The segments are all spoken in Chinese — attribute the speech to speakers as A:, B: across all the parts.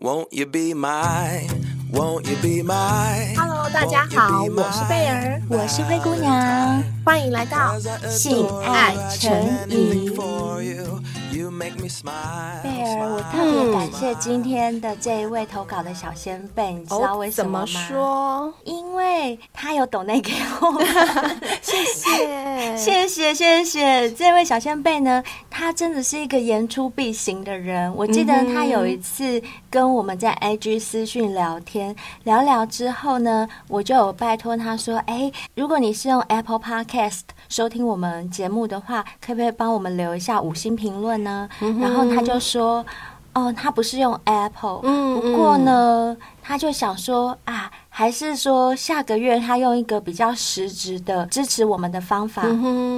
A: Won't you be my, won't you be my?
B: Hello，大家好，我是贝儿，
C: 我是灰姑娘，
B: 欢迎来到
C: 性爱成瘾。贝儿，我特别感谢今天的这一位投稿的小仙贝，你知道为什么吗？
B: 怎么说？
C: 因为他有抖内给我，
B: 谢谢，
C: 谢谢，谢谢。这位小仙贝呢，他真的是一个言出必行的人。我记得他有一次跟我们在 IG 私讯聊天，聊聊之后呢，我就有拜托他说：“哎，如果你是用 Apple Podcast 收听我们节目的话，可不可以帮我们留一下五星评论呢？”嗯、然后他就说：“哦，他不是用 Apple，嗯，不过呢，他就想说啊。”还是说下个月他用一个比较实质的支持我们的方法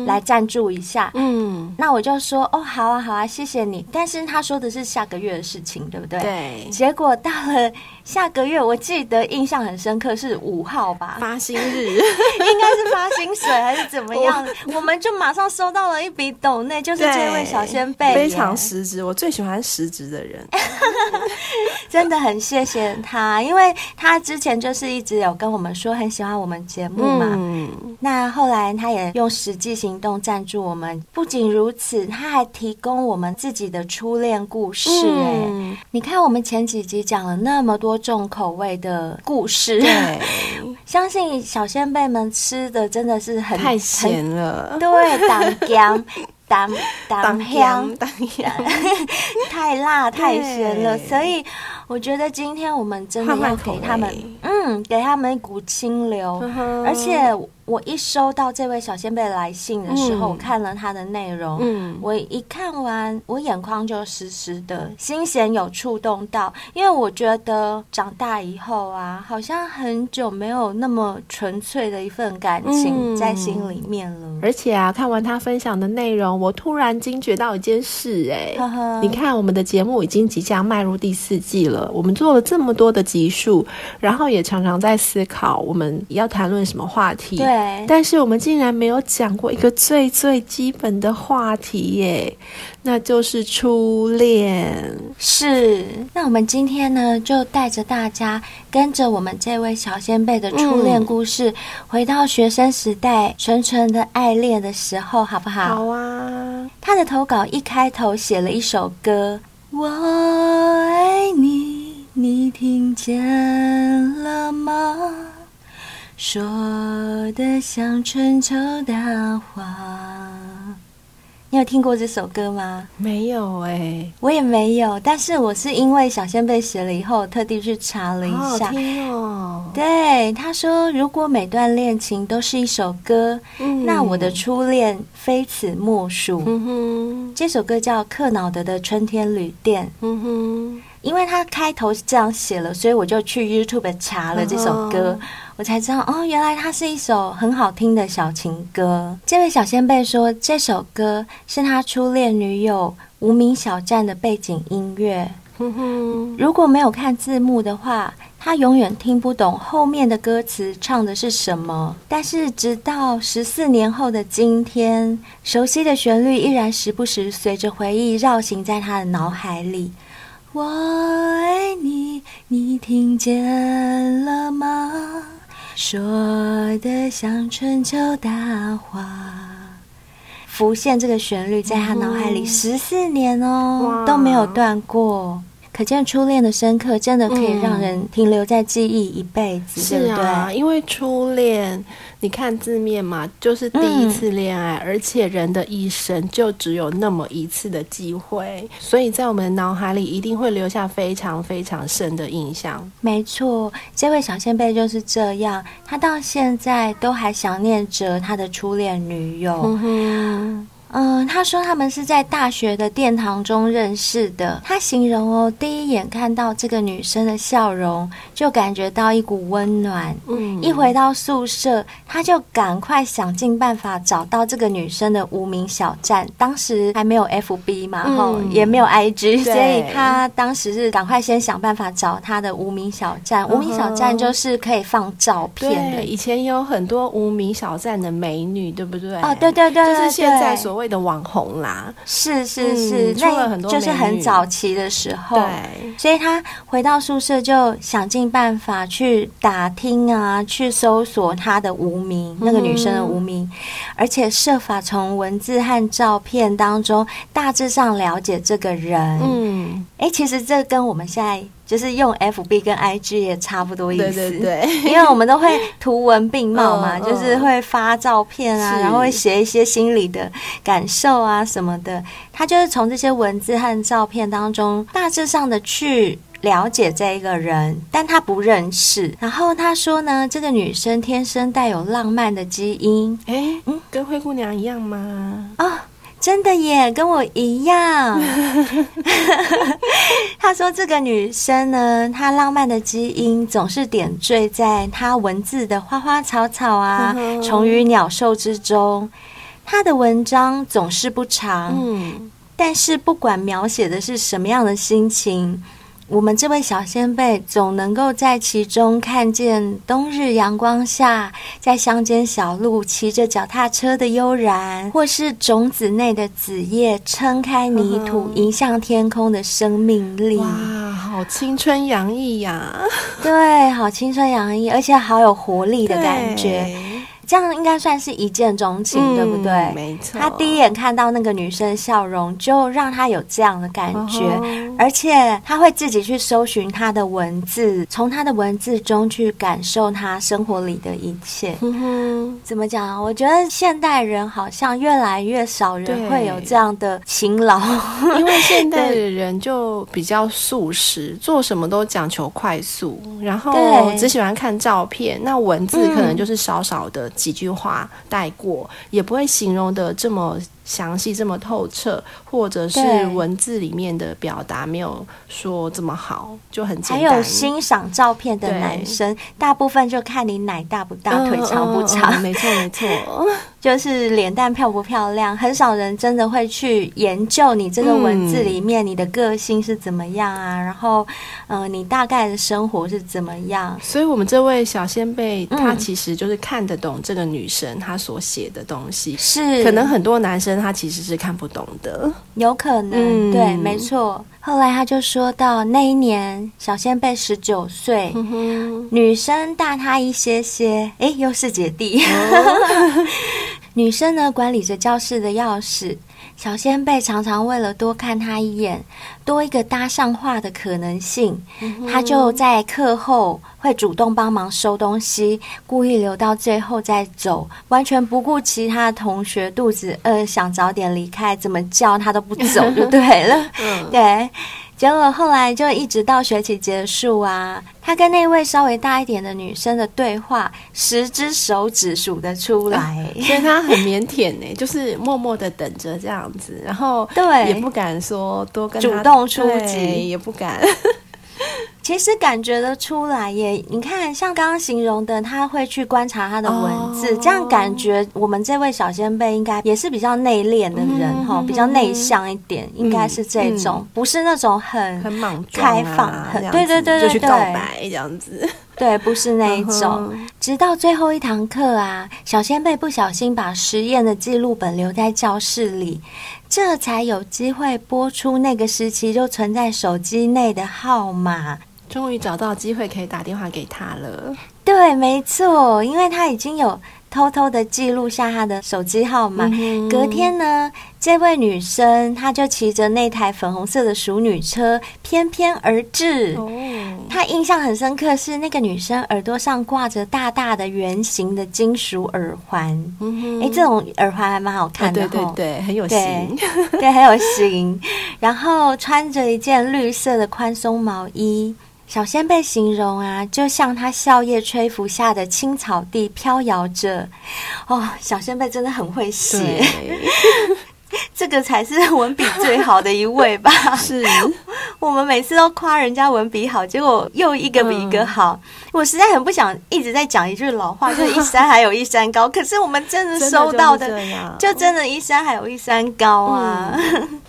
C: 来赞助一下，嗯，那我就说哦，好啊，好啊，谢谢你。但是他说的是下个月的事情，对不对？
B: 对。
C: 结果到了下个月，我记得印象很深刻是五号吧，
B: 发薪日，
C: 应该是发薪水还是怎么样？我，我们就马上收到了一笔抖内，就是这位小仙贝，
B: 非常实质。我最喜欢实质的人，
C: 真的很谢谢他，因为他之前就是。一直有跟我们说很喜欢我们节目嘛，嗯，那后来他也用实际行动赞助我们。不仅如此，他还提供我们自己的初恋故事。哎，嗯，你看我们前几集讲了那么多重口味的故事，
B: 对，
C: 相信小仙辈们吃的真的是很
B: 太咸了，
C: 对，当姜当当香。当香，太辣太咸了，所以。我觉得今天我们真的要给他们，嗯，给他们一股清流，而且。我一收到这位小仙贝来信的时候，嗯、我看了他的内容，嗯，我一看完，我眼眶就湿湿的，心弦有触动到，因为我觉得长大以后啊，好像很久没有那么纯粹的一份感情在心里面了。嗯、
B: 而且啊，看完他分享的内容，我突然惊觉到一件事、欸，哎，你看我们的节目已经即将迈入第四季了，我们做了这么多的集数，然后也常常在思考我们要谈论什么话题，
C: 对。
B: 但是我们竟然没有讲过一个最最基本的话题耶，那就是初恋。
C: 是，那我们今天呢，就带着大家跟着我们这位小先辈的初恋故事，嗯、回到学生时代纯纯的爱恋的时候，好不好？
B: 好啊。
C: 他的投稿一开头写了一首歌，我爱你，你听见了吗？说的像春秋大话，你有听过这首歌吗？
B: 没有哎、欸，
C: 我也没有。但是我是因为小仙贝写了以后，特地去查了一下。
B: 好听哦。
C: 对，他说，如果每段恋情都是一首歌，嗯、那我的初恋非此莫属。嗯哼，这首歌叫克瑙德的《春天旅店》。嗯哼。因为他开头是这样写了，所以我就去 YouTube 查了这首歌，我才知道哦，原来它是一首很好听的小情歌。这位小仙贝说，这首歌是他初恋女友无名小站的背景音乐。如果没有看字幕的话，他永远听不懂后面的歌词唱的是什么。但是直到十四年后的今天，熟悉的旋律依然时不时随着回忆绕行在他的脑海里。我爱你，你听见了吗？说的像春秋大话，浮现这个旋律在他脑海里十四年哦，都没有断过。可见初恋的深刻，真的可以让人停留在记忆一辈子，对不对？是啊，
B: 因为初恋，你看字面嘛，就是第一次恋爱，嗯、而且人的一生就只有那么一次的机会，所以在我们脑海里一定会留下非常非常深的印象。
C: 没错，这位小仙贝就是这样，他到现在都还想念着他的初恋女友。嗯，他说他们是在大学的殿堂中认识的。他形容哦，第一眼看到这个女生的笑容，就感觉到一股温暖。嗯，一回到宿舍，他就赶快想尽办法找到这个女生的无名小站。当时还没有 FB 嘛，哈、嗯，也没有 IG，所以他当时是赶快先想办法找他的无名小站。无名小站就是可以放照片的。
B: 以前有很多无名小站的美女，对不对？
C: 哦，对对对，对，
B: 就是现在所谓。谓的网红啦。
C: 是是是，出了很多，就是很早期的时候。
B: 对，
C: 所以他回到宿舍就想尽办法去打听啊，去搜索他的无名，那个女生的无名，而且设法从文字和照片当中大致上了解这个人。嗯，哎，其实这跟我们现在。就是用 FB 跟 IG 也差不多意思，
B: 对对对，
C: 因为我们都会图文并茂嘛，就是会发照片啊，然后会写一些心里的感受啊什么的。他就是从这些文字和照片当中，大致上的去了解这一个人，但他不认识。然后他说呢，这个女生天生带有浪漫的基因，
B: 哎，嗯，跟灰姑娘一样吗？
C: 啊。真的耶，跟我一样。他说：“这个女生呢，她浪漫的基因总是点缀在她文字的花花草草啊、虫鱼鸟兽之中。她的文章总是不长，嗯，但是不管描写的是什么样的心情。”我们这位小先辈总能够在其中看见冬日阳光下，在乡间小路骑着脚踏车的悠然，或是种子内的子叶撑开泥土，迎向天空的生命力。
B: 哇，好青春洋溢呀！
C: 对，好青春洋溢，而且好有活力的感觉。这样应该算是一见钟情，嗯、对不对？
B: 没错。
C: 他第一眼看到那个女生的笑容，就让他有这样的感觉，哦、而且他会自己去搜寻她的文字，从她的文字中去感受她生活里的一切。怎么讲？我觉得现代人好像越来越少人会有这样的勤劳，
B: 因为现代 的人就比较速食，做什么都讲求快速，然后只喜欢看照片，那文字可能就是少少的。几句话带过，也不会形容的这么详细、这么透彻，或者是文字里面的表达没有说这么好，就很简单。
C: 还有欣赏照片的男生，大部分就看你奶大不大，嗯、腿长不长。
B: 没错、嗯，没错。没
C: 就是脸蛋漂不漂亮，很少人真的会去研究你这个文字里面你的个性是怎么样啊，嗯、然后，嗯、呃，你大概的生活是怎么样。
B: 所以，我们这位小仙贝，他其实就是看得懂这个女生她所写的东西，是可能很多男生他其实是看不懂的，
C: 有可能，嗯、对，没错。后来他就说到那一年，小仙贝十九岁，嗯、女生大他一些些，诶，又是姐弟。哦。女生呢，管理着教室的钥匙，小仙贝常常为了多看她一眼，多一个搭上话的可能性，她、嗯、哼就在课后会主动帮忙收东西，故意留到最后再走，完全不顾其他同学肚子饿，想早点离开，怎么叫她都不走 就对了，嗯、对。结果后来就一直到学期结束啊，他跟那位稍微大一点的女生的对话，十只手指数得出来，
B: 啊、所以他很腼腆呢，就是默默的等着这样子，然后对。也不敢说多跟他
C: 主动出击，
B: 也不敢。
C: 其实感觉得出来耶，你看，像刚刚形容的，他会去观察他的文字，这样感觉我们这位小仙贝应该也是比较内敛的人哈，比较内向一点，应该是这种，不是那种很
B: 很莽
C: 开放，很对对对对，
B: 就去告白这样子，
C: 对，不是那一种。直到最后一堂课啊，小仙贝不小心把实验的记录本留在教室里。这才有机会播出那个时期就存在手机内的号码，
B: 终于找到机会可以打电话给他了。
C: 对，没错，因为他已经有。偷偷的记录下他的手机号码。嗯、隔天呢，这位女生她就骑着那台粉红色的熟女车翩翩而至。哦，她印象很深刻，是那个女生耳朵上挂着大大的圆形的金属耳环。哎，这种耳环还蛮好看的，哦，
B: 对对对，很有型，
C: 对，对，很有型。然后穿着一件绿色的宽松毛衣。小仙贝形容啊，就像他笑靨吹拂下的青草地飘摇着。哦，小仙贝真的很会写，对 这个才是文笔最好的一位吧？
B: 是，
C: 我们每次都夸人家文笔好，结果又一个比一个好。嗯、我实在很不想一直在讲一句老话，就是一山还有一山高。可是我们真的收到的，就，就真的一山还有一山高啊。嗯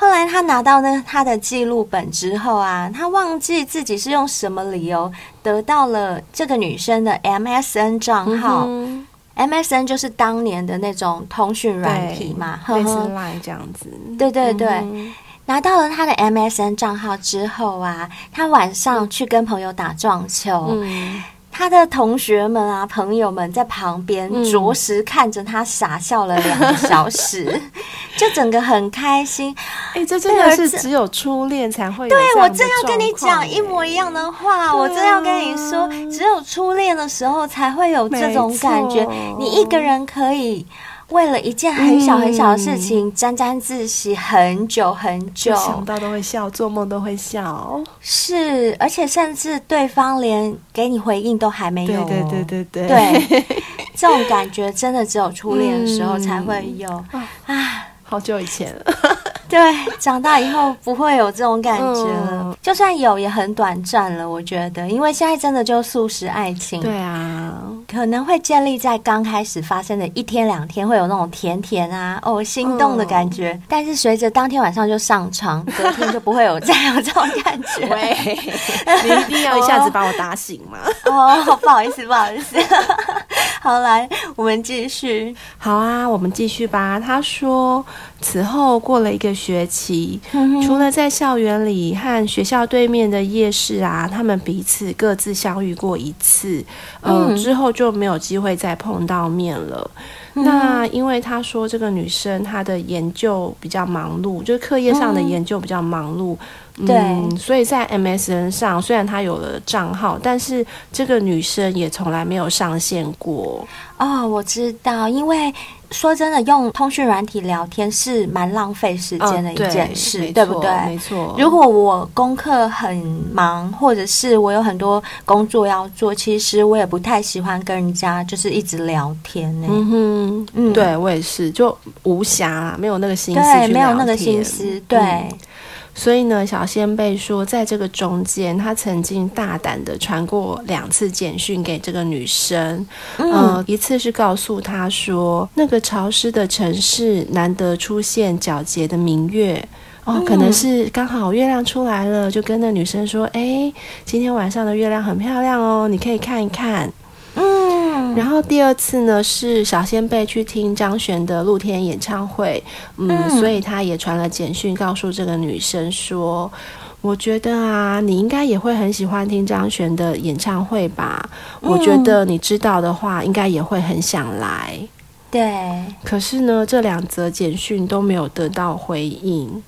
C: 后来他拿到那他的记录本之后啊，他忘记自己是用什么理由得到了这个女生的 MSN 账号。嗯、MSN 就是当年的那种通讯软体嘛，
B: 类似 Line 这样子。
C: 对对对，嗯、拿到了他的 MSN 账号之后啊，他晚上去跟朋友打撞球。嗯他的同学们啊，朋友们在旁边着实看着他傻笑了两个小时，嗯、就整个很开心。
B: 哎、欸，这真的是只有初恋才会有。
C: 对，我正要跟你讲一模一样的话，啊、我正要跟你说，只有初恋的时候才会有这种感觉。你一个人可以。为了一件很小很小的事情，沾沾自喜很久很久，
B: 想到都会笑，做梦都会笑。
C: 是，而且甚至对方连给你回应都还没有。
B: 对对对对对。
C: 对，这种感觉真的只有初恋的时候才会有。啊、嗯，
B: 好久以前了。
C: 对，长大以后不会有这种感觉了。嗯、就算有，也很短暂了。我觉得，因为现在真的就素食爱情。
B: 对啊，
C: 可能会建立在刚开始发生的一天两天，会有那种甜甜啊、哦心动的感觉。嗯、但是随着当天晚上就上床，隔天就不会有再有这种感觉。
B: 喂，你一定要一下子把我打醒吗？
C: 哦，哦，不好意思，不好意思。好，来，我们继续。
B: 好啊，我们继续吧。他说。此后过了一个学期，除了在校园里和学校对面的夜市啊，他们彼此各自相遇过一次，呃，之后就没有机会再碰到面了。那因为他说这个女生她的研究比较忙碌，就是课业上的研究比较忙碌。
C: 对、
B: 嗯，所以在 MSN 上，虽然她有了账号，但是这个女生也从来没有上线过。
C: 哦，我知道，因为说真的，用通讯软体聊天是蛮浪费时间的一件事，哦、对，对不对？
B: 没错。
C: 如果我功课很忙，或者是我有很多工作要做，其实我也不太喜欢跟人家就是一直聊天呢。嗯
B: 哼，嗯，对我也是，就无暇，没有那个心思对，
C: 没有那个心思，对。嗯
B: 所以呢，小仙贝说，在这个中间，他曾经大胆的传过两次简讯给这个女生，嗯、呃，一次是告诉她说，那个潮湿的城市难得出现皎洁的明月，哦，可能是刚好月亮出来了，就跟那女生说，哎，今天晚上的月亮很漂亮哦，你可以看一看。嗯，然后第二次呢，是小仙贝去听张悬的露天演唱会，嗯，嗯，所以他也传了简讯告诉这个女生说，我觉得啊，你应该也会很喜欢听张悬的演唱会吧？嗯，我觉得你知道的话，应该也会很想来。
C: 对，
B: 可是呢，这两则简讯都没有得到回应。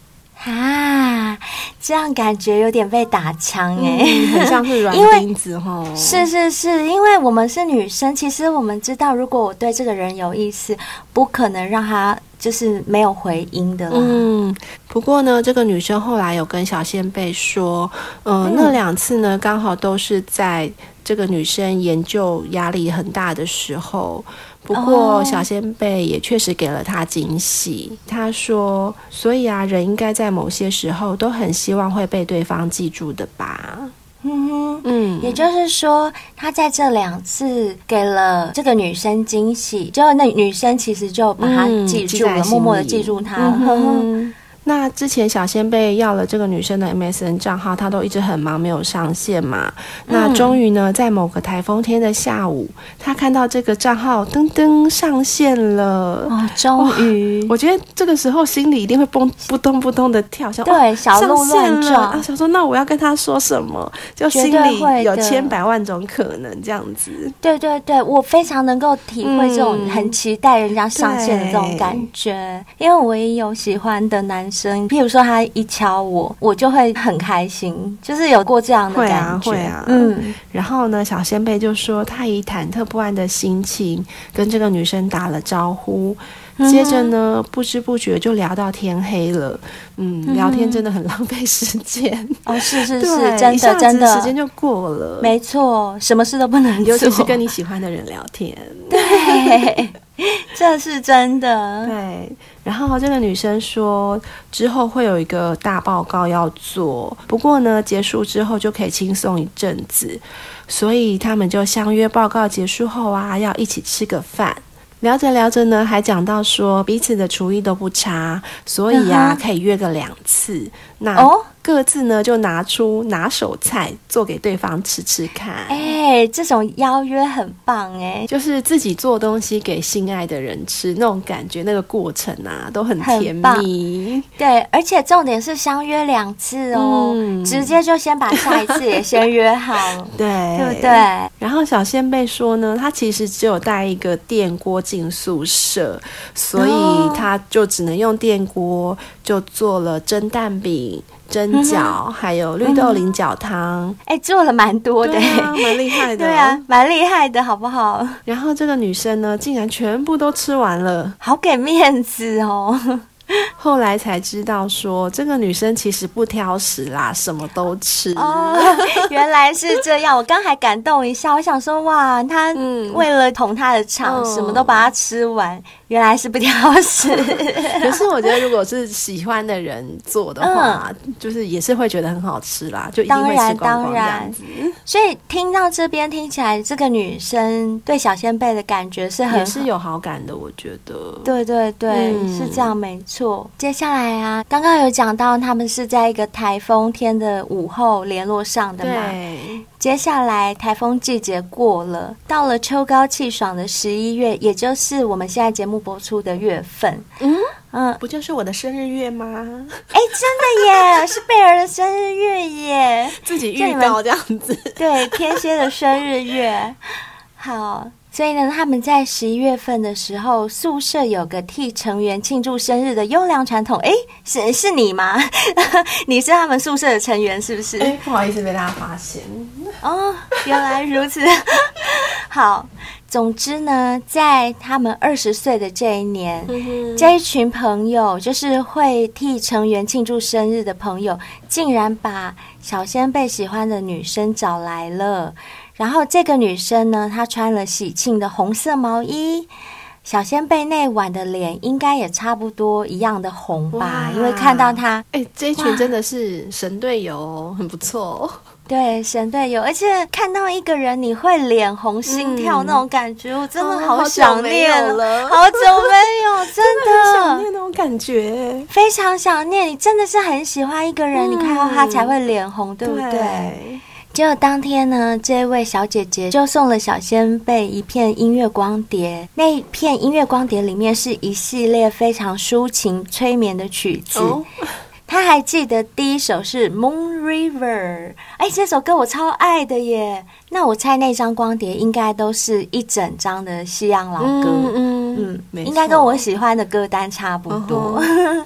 C: 啊，这样感觉有点被打枪哎、
B: 欸，很像是软 钉子哈。
C: 是是是，因为我们是女生，其实我们知道，如果我对这个人有意思，不可能让他就是没有回音的啦。
B: 嗯，不过呢，这个女生后来有跟小仙贝说，呃、嗯，那两次呢，刚好都是在这个女生研究压力很大的时候。不过，小仙贝也确实给了他惊喜。他说：“所以啊，人应该在某些时候都很希望会被对方记住的吧？”
C: 嗯哼，嗯，也就是说，他在这两次给了这个女生惊喜，就那女生其实就把他记住了，嗯、默默的记住他。嗯哼。
B: 那之前小仙贝要了这个女生的 MSN 账号，她都一直很忙，没有上线嘛。那终于呢，在某个台风天的下午，她看到这个账号噔噔上线了。
C: 哦，终于！
B: 我觉得这个时候心里一定会蹦扑通扑通的跳，像
C: 对，小鹿乱撞
B: 啊！想说那我要跟他说什么？就心里有千百万种可能这样子。
C: 对对对，我非常能够体会这种很期待人家上线的这种感觉，嗯、因为我也有喜欢的男生。声，譬如说他一敲我，我就会很开心，就是有过这样的感觉。
B: 会啊，会啊，嗯。然后呢，小仙贝就说他以忐忑不安的心情跟这个女生打了招呼，嗯、接着呢，不知不觉就聊到天黑了。嗯，嗯聊天真的很浪费时间
C: 哦，是是是，真的真的，
B: 时间就过了。
C: 没错，什么事都不能做，
B: 尤其是跟你喜欢的人聊天。
C: 对。这是真的。
B: 对，然后这个女生说，之后会有一个大报告要做，不过呢，结束之后就可以轻松一阵子，所以他们就相约报告结束后啊，要一起吃个饭。聊着聊着呢，还讲到说彼此的厨艺都不差，所以啊，可以约个两次。那哦，各自呢就拿出拿手菜做给对方吃吃看。
C: 哎，这种邀约很棒哎，
B: 就是自己做东西给心爱的人吃，那种感觉，那个过程啊都很甜蜜。
C: 对，而且重点是相约两次哦，嗯、直接就先把下一次也先约好，
B: 对，
C: 对不对？
B: 然后小仙贝说呢，他其实只有带一个电锅进宿舍，所以他就只能用电锅就做了蒸蛋饼。蒸饺，嗯、还有绿豆菱角汤，
C: 哎、嗯，做了蛮多的，蛮、
B: 啊、厉害的，
C: 对啊，蛮厉害的，好不好？
B: 然后这个女生呢，竟然全部都吃完了，
C: 好给面子哦。
B: 后来才知道说，这个女生其实不挑食啦，什么都吃。
C: 哦，原来是这样。我刚还感动一下，我想说，哇，她为了捅她的场，嗯、什么都把它吃完。原来是不挑食。
B: 可是我觉得，如果是喜欢的人做的话，嗯、就是也是会觉得很好吃啦，就一定会吃光光这样子。
C: 所以听到这边听起来，这个女生对小仙贝的感觉是很
B: 也是有好感的，我觉得。
C: 对对对，嗯、是这样，没错。接下来啊，刚刚有讲到他们是在一个台风天的午后联络上的嘛？
B: 对。
C: 接下来台风季节过了，到了秋高气爽的十一月，也就是我们现在节目播出的月份。
B: 嗯嗯，不就是我的生日月吗？
C: 哎，真的耶，是贝儿的生日月耶，
B: 自己预告这样子。
C: 对，天蝎的生日月。好。所以呢，他们在十一月份的时候，宿舍有个替成员庆祝生日的优良传统。哎，是是你吗？你是他们宿舍的成员是不是？
B: 哎，不好意思被大家发现。
C: 哦，原来如此。好，总之呢，在他们二十岁的这一年，嗯、这一群朋友就是会替成员庆祝生日的朋友，竟然把小仙贝喜欢的女生找来了。然后这个女生呢，她穿了喜庆的红色毛衣，小仙贝那晚的脸应该也差不多一样的红吧？因为看到她，
B: 哎，这一群真的是神队友，哇很不错。
C: 对，神队友，而且看到一个人你会脸红心跳那种感觉，嗯、我真的好想念了，好久没有，真的，
B: 真的想念那种感觉，
C: 非常想念。你真的是很喜欢一个人，嗯、你看到他才会脸红，对不对？对结果当天呢，这位小姐姐就送了小仙贝一片音乐光碟。那一片音乐光碟里面是一系列非常抒情、催眠的曲子。Oh. 她还记得第一首是《Moon River》，哎，这首歌我超爱的耶。那我猜那张光碟应该都是一整张的西洋老歌，嗯，嗯嗯，应该跟我喜欢的歌单差不多。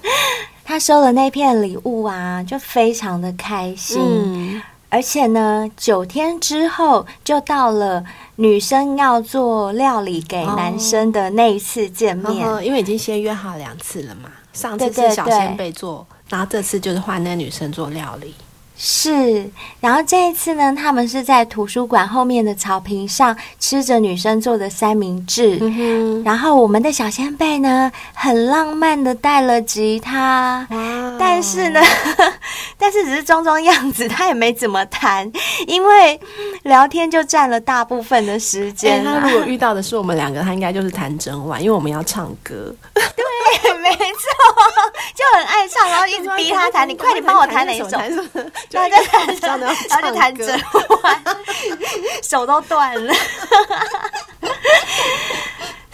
C: 她、uh huh. 收了那片礼物啊，就非常的开心。嗯而且呢，九天之后就到了女生要做料理给男生的那一次见面，
B: 哦、因为已经先约好两次了嘛。上次是小仙贝做，对对对，然后这次就是换那个女生做料理。
C: 是，然后这一次呢，他们是在图书馆后面的草坪上吃着女生做的三明治。嗯，然后我们的小仙贝呢，很浪漫的带了吉他，但是呢，但是只是装装样子，他也没怎么弹，因为聊天就占了大部分的时间。
B: 他如果遇到的是我们两个，他应该就是弹整晚，因为我们要唱歌。
C: 对，没错，就很爱唱，然后一直逼他弹，你快点帮我弹哪一首？然后就弹着，然后就弹着，手都断了。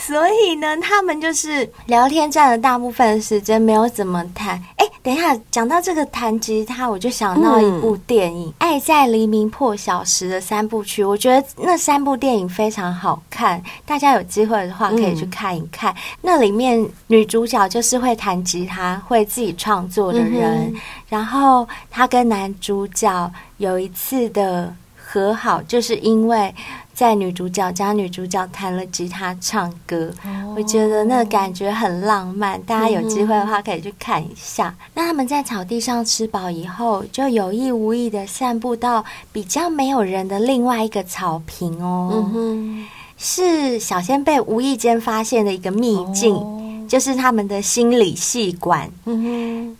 C: 所以呢，他们就是聊天占了大部分的时间，没有怎么谈。哎，等一下，讲到这个弹吉他，我就想到一部电影《嗯、爱在黎明破晓时》的三部曲。我觉得那三部电影非常好看，大家有机会的话可以去看一看。嗯、那里面女主角就是会弹吉他、会自己创作的人，嗯、然后她跟男主角有一次的和好，就是因为。在女主角家，女主角弹了吉他唱歌，oh. 我觉得那个感觉很浪漫。大家有机会的话可以去看一下。Mm hmm. 那他们在草地上吃饱以后，就有意无意的散步到比较没有人的另外一个草坪哦。Mm hmm. 是小仙贝无意间发现的一个秘境，oh. 就是他们的心理系馆。Mm hmm.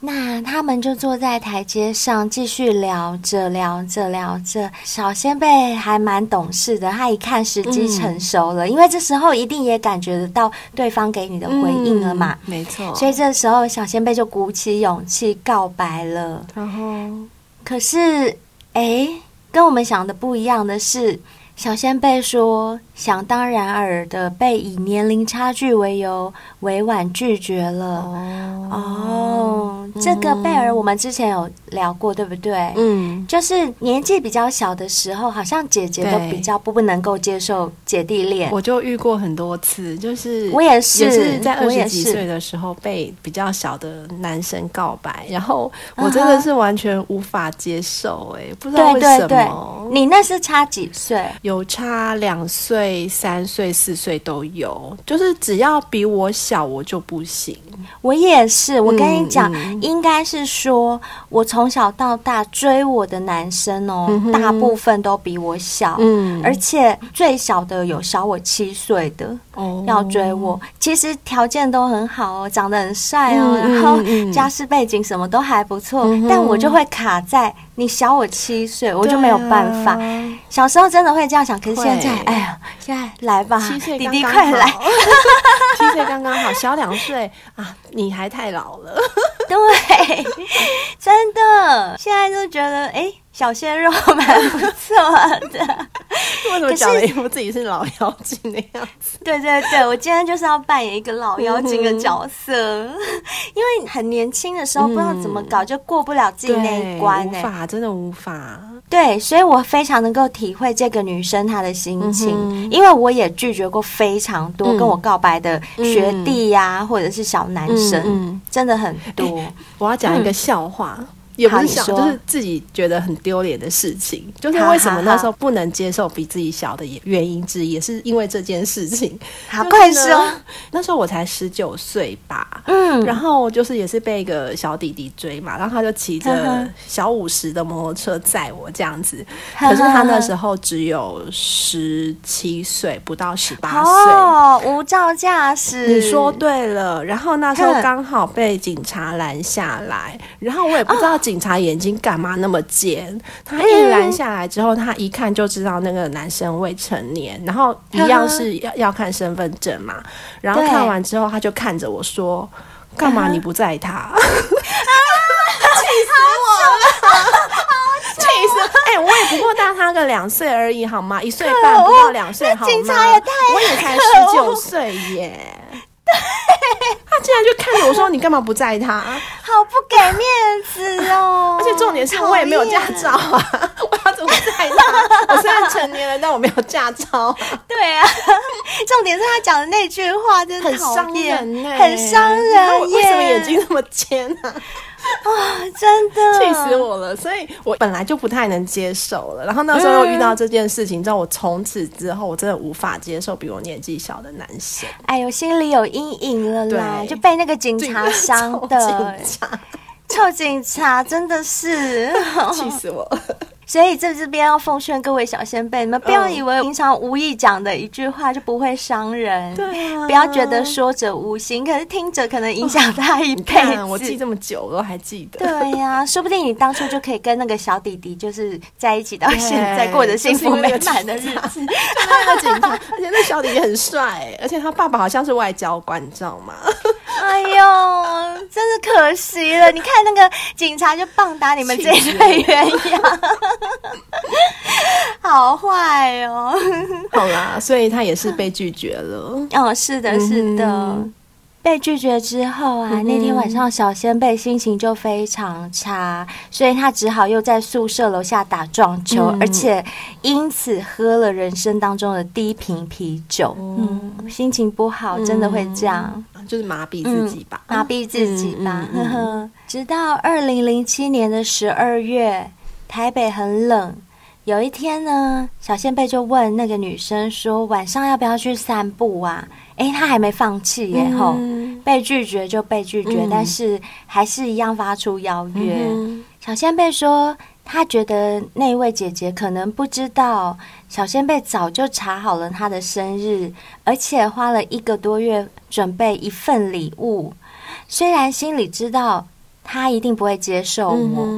C: 那他们就坐在台阶上继续聊着聊着聊着。小仙贝还蛮懂事的，他一看时机成熟了，嗯，因为这时候一定也感觉得到对方给你的回应了嘛。
B: 嗯，没错。
C: 所以这时候小仙贝就鼓起勇气告白了。然后，可是，哎，跟我们想的不一样的是。小仙贝说：“想当然尔的被以年龄差距为由委婉拒绝了。”哦，哦，这个贝尔我们之前有聊过，对不对？嗯，就是年纪比较小的时候，好像姐姐都比较不不能够接受姐弟恋。
B: 我就遇过很多次，就是
C: 我也是，
B: 也是在二十几岁的时候被比较小的男生告白，然后我真的是完全无法接受，哎，不知道为什么。对对对，
C: 你那是差几岁？
B: 有差两岁、三岁、四岁都有，就是只要比我小，我就不行。
C: 我也是，我跟你讲，嗯、应该是说，我从小到大追我的男生哦，嗯、大部分都比我小，嗯，而且最小的有小我七岁的，哦，要追我，其实条件都很好哦，长得很帅哦，嗯、然后家世背景什么都还不错，嗯、但我就会卡在。你小我七岁，我就没有办法。啊、小时候真的会这样想，可是现在，哎呀，现在来吧，
B: 七岁
C: 弟弟快来，
B: 七岁刚刚好，小两岁啊，你还太老了。
C: 对，真的，现在就觉得，哎。小鲜肉蛮不错的，
B: 为什么讲了一副自己是老妖精的样子？
C: 对对对，我今天就是要扮演一个老妖精的角色，嗯、因为很年轻的时候不知道怎么搞，嗯、就过不了自己那一关，
B: 无法，真的无法。
C: 对，所以我非常能够体会这个女生她的心情，嗯、因为我也拒绝过非常多跟我告白的学弟呀、啊，嗯、或者是小男生，嗯、真的很多。欸、
B: 我要讲一个笑话。嗯也不是想，就是自己觉得很丢脸的事情。就是为什么那时候不能接受比自己小的原因之一，也是因为这件事情。
C: 好，快说。
B: 那时候我才十九岁吧，嗯，然后就是也是被一个小弟弟追嘛，然后他就骑着小五十的摩托车载我这样子。可是他那时候只有十七岁，不到十八岁。
C: 哦，无照驾驶。
B: 你说对了。然后那时候刚好被警察拦下来，然后我也不知道。警察眼睛干嘛那么尖？他一拦下来之后，他一看就知道那个男生未成年，然后一样是要要看身份证嘛。然后看完之后，他就看着我说：“干嘛你不在他？” 气死我了！气死！哎，我也不过大他个两岁而已，好吗？一岁半不到两岁，好吗？
C: 警察也太……
B: 我也才十九岁耶。他竟然就看着我说：“你干嘛不载他？
C: 好不给面子哦！而
B: 且重点是我也没有驾照啊，我要怎么载他？我虽然成年了，但我没有驾照。
C: 对啊，重点是他讲的那句话真的
B: 很伤人，
C: 很伤人。
B: 为什么眼睛那么尖呢？”
C: 啊，真的
B: 气死我了！所以我本来就不太能接受了，然后那时候又遇到这件事情，你知道我从此之后我真的无法接受比我年纪小的男生。
C: 哎呦，心里有阴影了啦，对就被那个警察伤的，警 察臭警察真的是
B: 气死我了。
C: 所以在这边要奉劝各位小仙贝，你们不要以为平常无意讲的一句话就不会伤人，对啊，不要觉得说者无心，可是听者可能影响他一辈子。
B: 我记这么久，我都还记得。
C: 对呀，说不定你当初就可以跟那个小弟弟就是在一起到现在，过着幸福美满的日子。
B: 那个警察，而且那小弟弟很帅，而且他爸爸好像是外交官，你知道吗？
C: 哎呦，真是可惜了！你看那个警察就棒打你们这一对鸳鸯。好坏哦！
B: 好啦，所以他也是被拒绝了。
C: 哦，是的，是的。嗯、被拒绝之后啊，嗯、那天晚上小仙贝心情就非常差，所以他只好又在宿舍楼下打撞球，嗯、而且因此喝了人生当中的第一瓶啤酒。嗯，嗯，心情不好，真的会这样，
B: 就是麻痹自己吧，
C: 嗯、麻痹自己吧。呵呵、嗯。嗯、直到二零零七年的十二月。台北很冷，有一天呢，小仙贝就问那个女生说：“晚上要不要去散步啊？”诶，他还没放弃耶，吼、嗯，被拒绝就被拒绝，嗯、但是还是一样发出邀约。嗯、小仙贝说，他觉得那位姐姐可能不知道，小仙贝早就查好了她的生日，而且花了一个多月准备一份礼物，虽然心里知道。他一定不会接受我。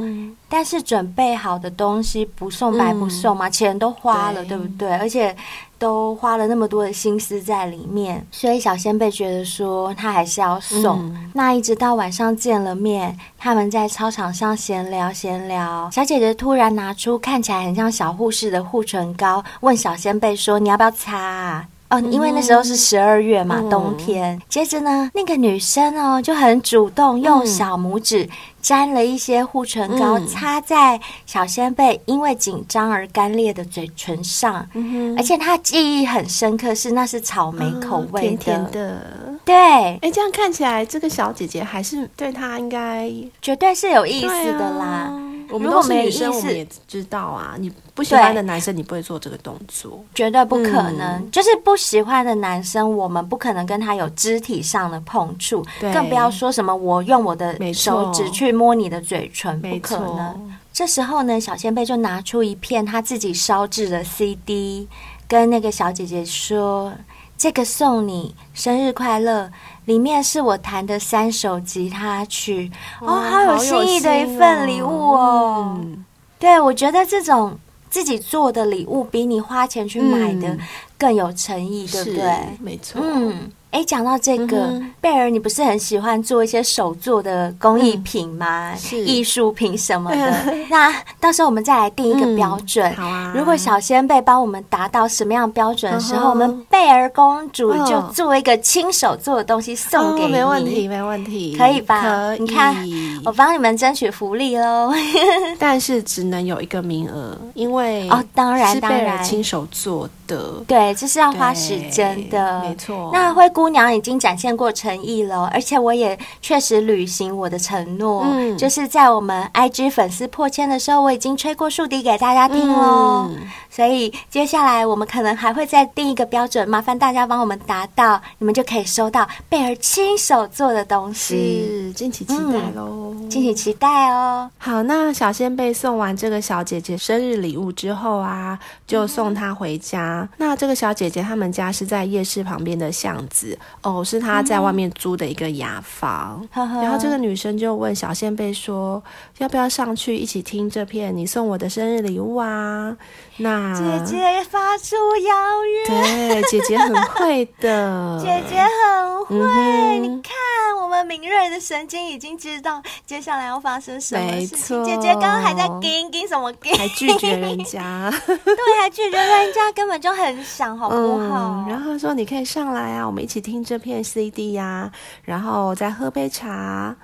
C: 嗯、但是准备好的东西不送白不送嘛，嗯、钱都花了，对，对不对？而且都花了那么多的心思在里面，所以小仙贝觉得说他还是要送。嗯、那一直到晚上见了面，他们在操场上闲聊闲聊，小姐姐突然拿出看起来很像小护士的护唇膏，问小仙贝说：“你要不要擦啊？”哦，因为那时候是十二月嘛，嗯、冬天。接着呢，那个女生哦就很主动，用小拇指沾了一些护唇膏，嗯、擦在小仙贝因为紧张而干裂的嘴唇上。嗯、而且他记忆很深刻，是那是草莓口味的，嗯、甜甜的。对，
B: 哎，这样看起来，这个小姐姐还是对她应该
C: 绝对是有意思的啦。
B: 我们都是女生，我们也知道啊。你不喜欢的男生，你不会做这个动作，
C: 绝对不可能。嗯、就是不喜欢的男生，我们不可能跟他有肢体上的碰触，更不要说什么我用我的手指去摸你的嘴唇，不可能。错这时候呢，小仙贝就拿出一片他自己烧制的 CD，跟那个小姐姐说：“这个送你，生日快乐。”里面是我弹的三首吉他曲哦，好有心意的一份礼物哦。嗯、对，我觉得这种自己做的礼物比你花钱去买的更有诚意，嗯、对不对？
B: 没错。
C: 嗯。哎，讲到这个，嗯、贝儿，你不是很喜欢做一些手做的工艺品吗？嗯、是艺术品什么的。嗯、那到时候我们再来定一个标准。嗯、好啊。如果小仙贝帮我们达到什么样标准的时候，嗯、我们贝儿公主就做一个亲手做的东西送给你。
B: 哦、没问题，没问题，
C: 可以吧？
B: 可以。
C: 你看，我帮你们争取福利喽。
B: 但是只能有一个名额，因为
C: 哦，当然，当然，
B: 亲手做的。
C: 对，这是要花时间的，
B: 没错。
C: 那灰姑娘已经展现过诚意了，而且我也确实履行我的承诺，嗯，就是在我们 IG 粉丝破千的时候，我已经吹过竖笛给大家听喽。嗯、所以接下来我们可能还会再定一个标准，麻烦大家帮我们达到，你们就可以收到贝儿亲手做的东西，
B: 是敬请期待喽，
C: 嗯、敬请期待哦。
B: 好，那小仙贝送完这个小姐姐生日礼物之后啊，就送她回家。嗯那这个小姐姐他们家是在夜市旁边的巷子哦，是他在外面租的一个雅房。嗯、然后这个女生就问小仙贝说：“要不要上去一起听这片你送我的生日礼物啊？”那
C: 姐姐发出邀约，
B: 对，姐姐很会的，
C: 姐姐很会。嗯、你看，我们敏锐的神经已经知道接下来要发生什么事情。姐姐刚刚还在跟跟什么跟，
B: 还拒绝人家，
C: 对，还拒绝人家，根本就很想，好不好？
B: 嗯、然后说你可以上来啊，我们一起听这片 CD 呀、啊，然后再喝杯茶。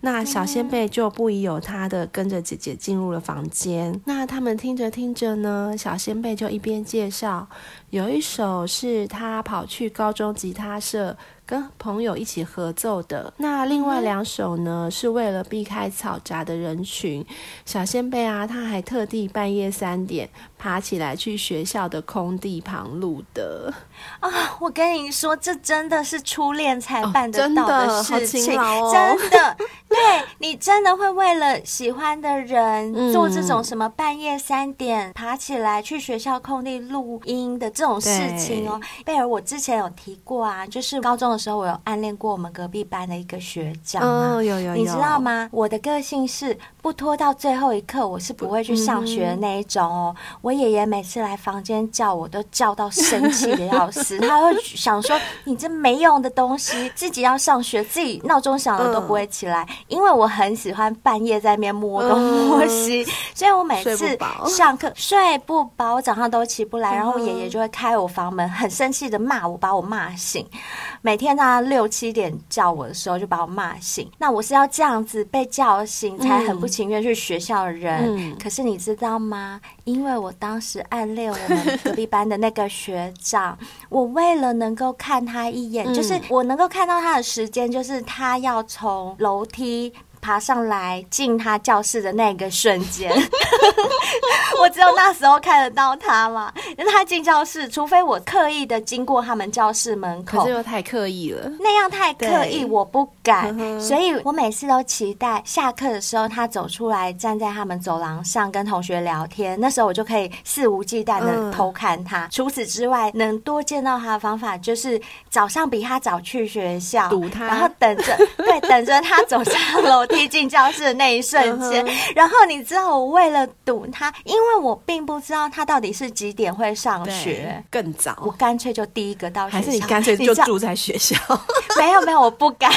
B: 那小仙贝就不疑有他的跟着姐姐进入了房间。那他们听着听着呢，小仙贝就一边介绍，有一首是他跑去高中吉他社。跟朋友一起合奏的。那另外两首呢，是为了避开嘈杂的人群。小仙贝啊，他还特地半夜三点爬起来去学校的空地旁录的
C: 啊！我跟你说，这真的是初恋才办得到的事情，
B: 哦、
C: 真的。对，你真的会为了喜欢的人做这种什么半夜三点爬起来去学校空地录音的这种事情哦。贝尔，我之前有提过啊，就是高中的时候我有暗恋过我们隔壁班的一个学长
B: 哦，有有有，
C: 你知道吗？我的个性是不拖到最后一刻，我是不会去上学的那一种哦。嗯、我爷爷每次来房间叫我都叫到生气的要死，他会想说你这没用的东西，自己要上学，自己闹钟响了都不会起来。嗯因为我很喜欢半夜在那边摸东摸西，嗯、所以我每次上课睡不饱，我早上都起不来，然后我爷爷就会开我房门，很生气的骂我，把我骂醒。每天他六七点叫我的时候，就把我骂醒。那我是要这样子被叫醒，才很不情愿去学校的人。嗯、可是你知道吗？因为我当时暗恋我们隔壁班的那个学长，我为了能够看他一眼，嗯、就是我能够看到他的时间，就是他要从楼梯。爬上来进他教室的那个瞬间，我只有那时候看得到他嘛。因为他进教室，除非我刻意的经过他们教室门口，
B: 可是又太刻意了，
C: 那样太刻意，我不敢。所以我每次都期待下课的时候，他走出来站在他们走廊上跟同学聊天，那时候我就可以肆无忌惮的偷看他。嗯、除此之外，能多见到他的方法就是早上比他早去学校，堵他，然后等着，对，等着他走上楼梯。踢进教室的那一瞬间。然后你知道，我为了堵他，因为我并不知道他到底是几点会上学，
B: 更早，
C: 我干脆就第一个到学校。
B: 还是你干脆就住在学校？
C: 没有没有，我不敢。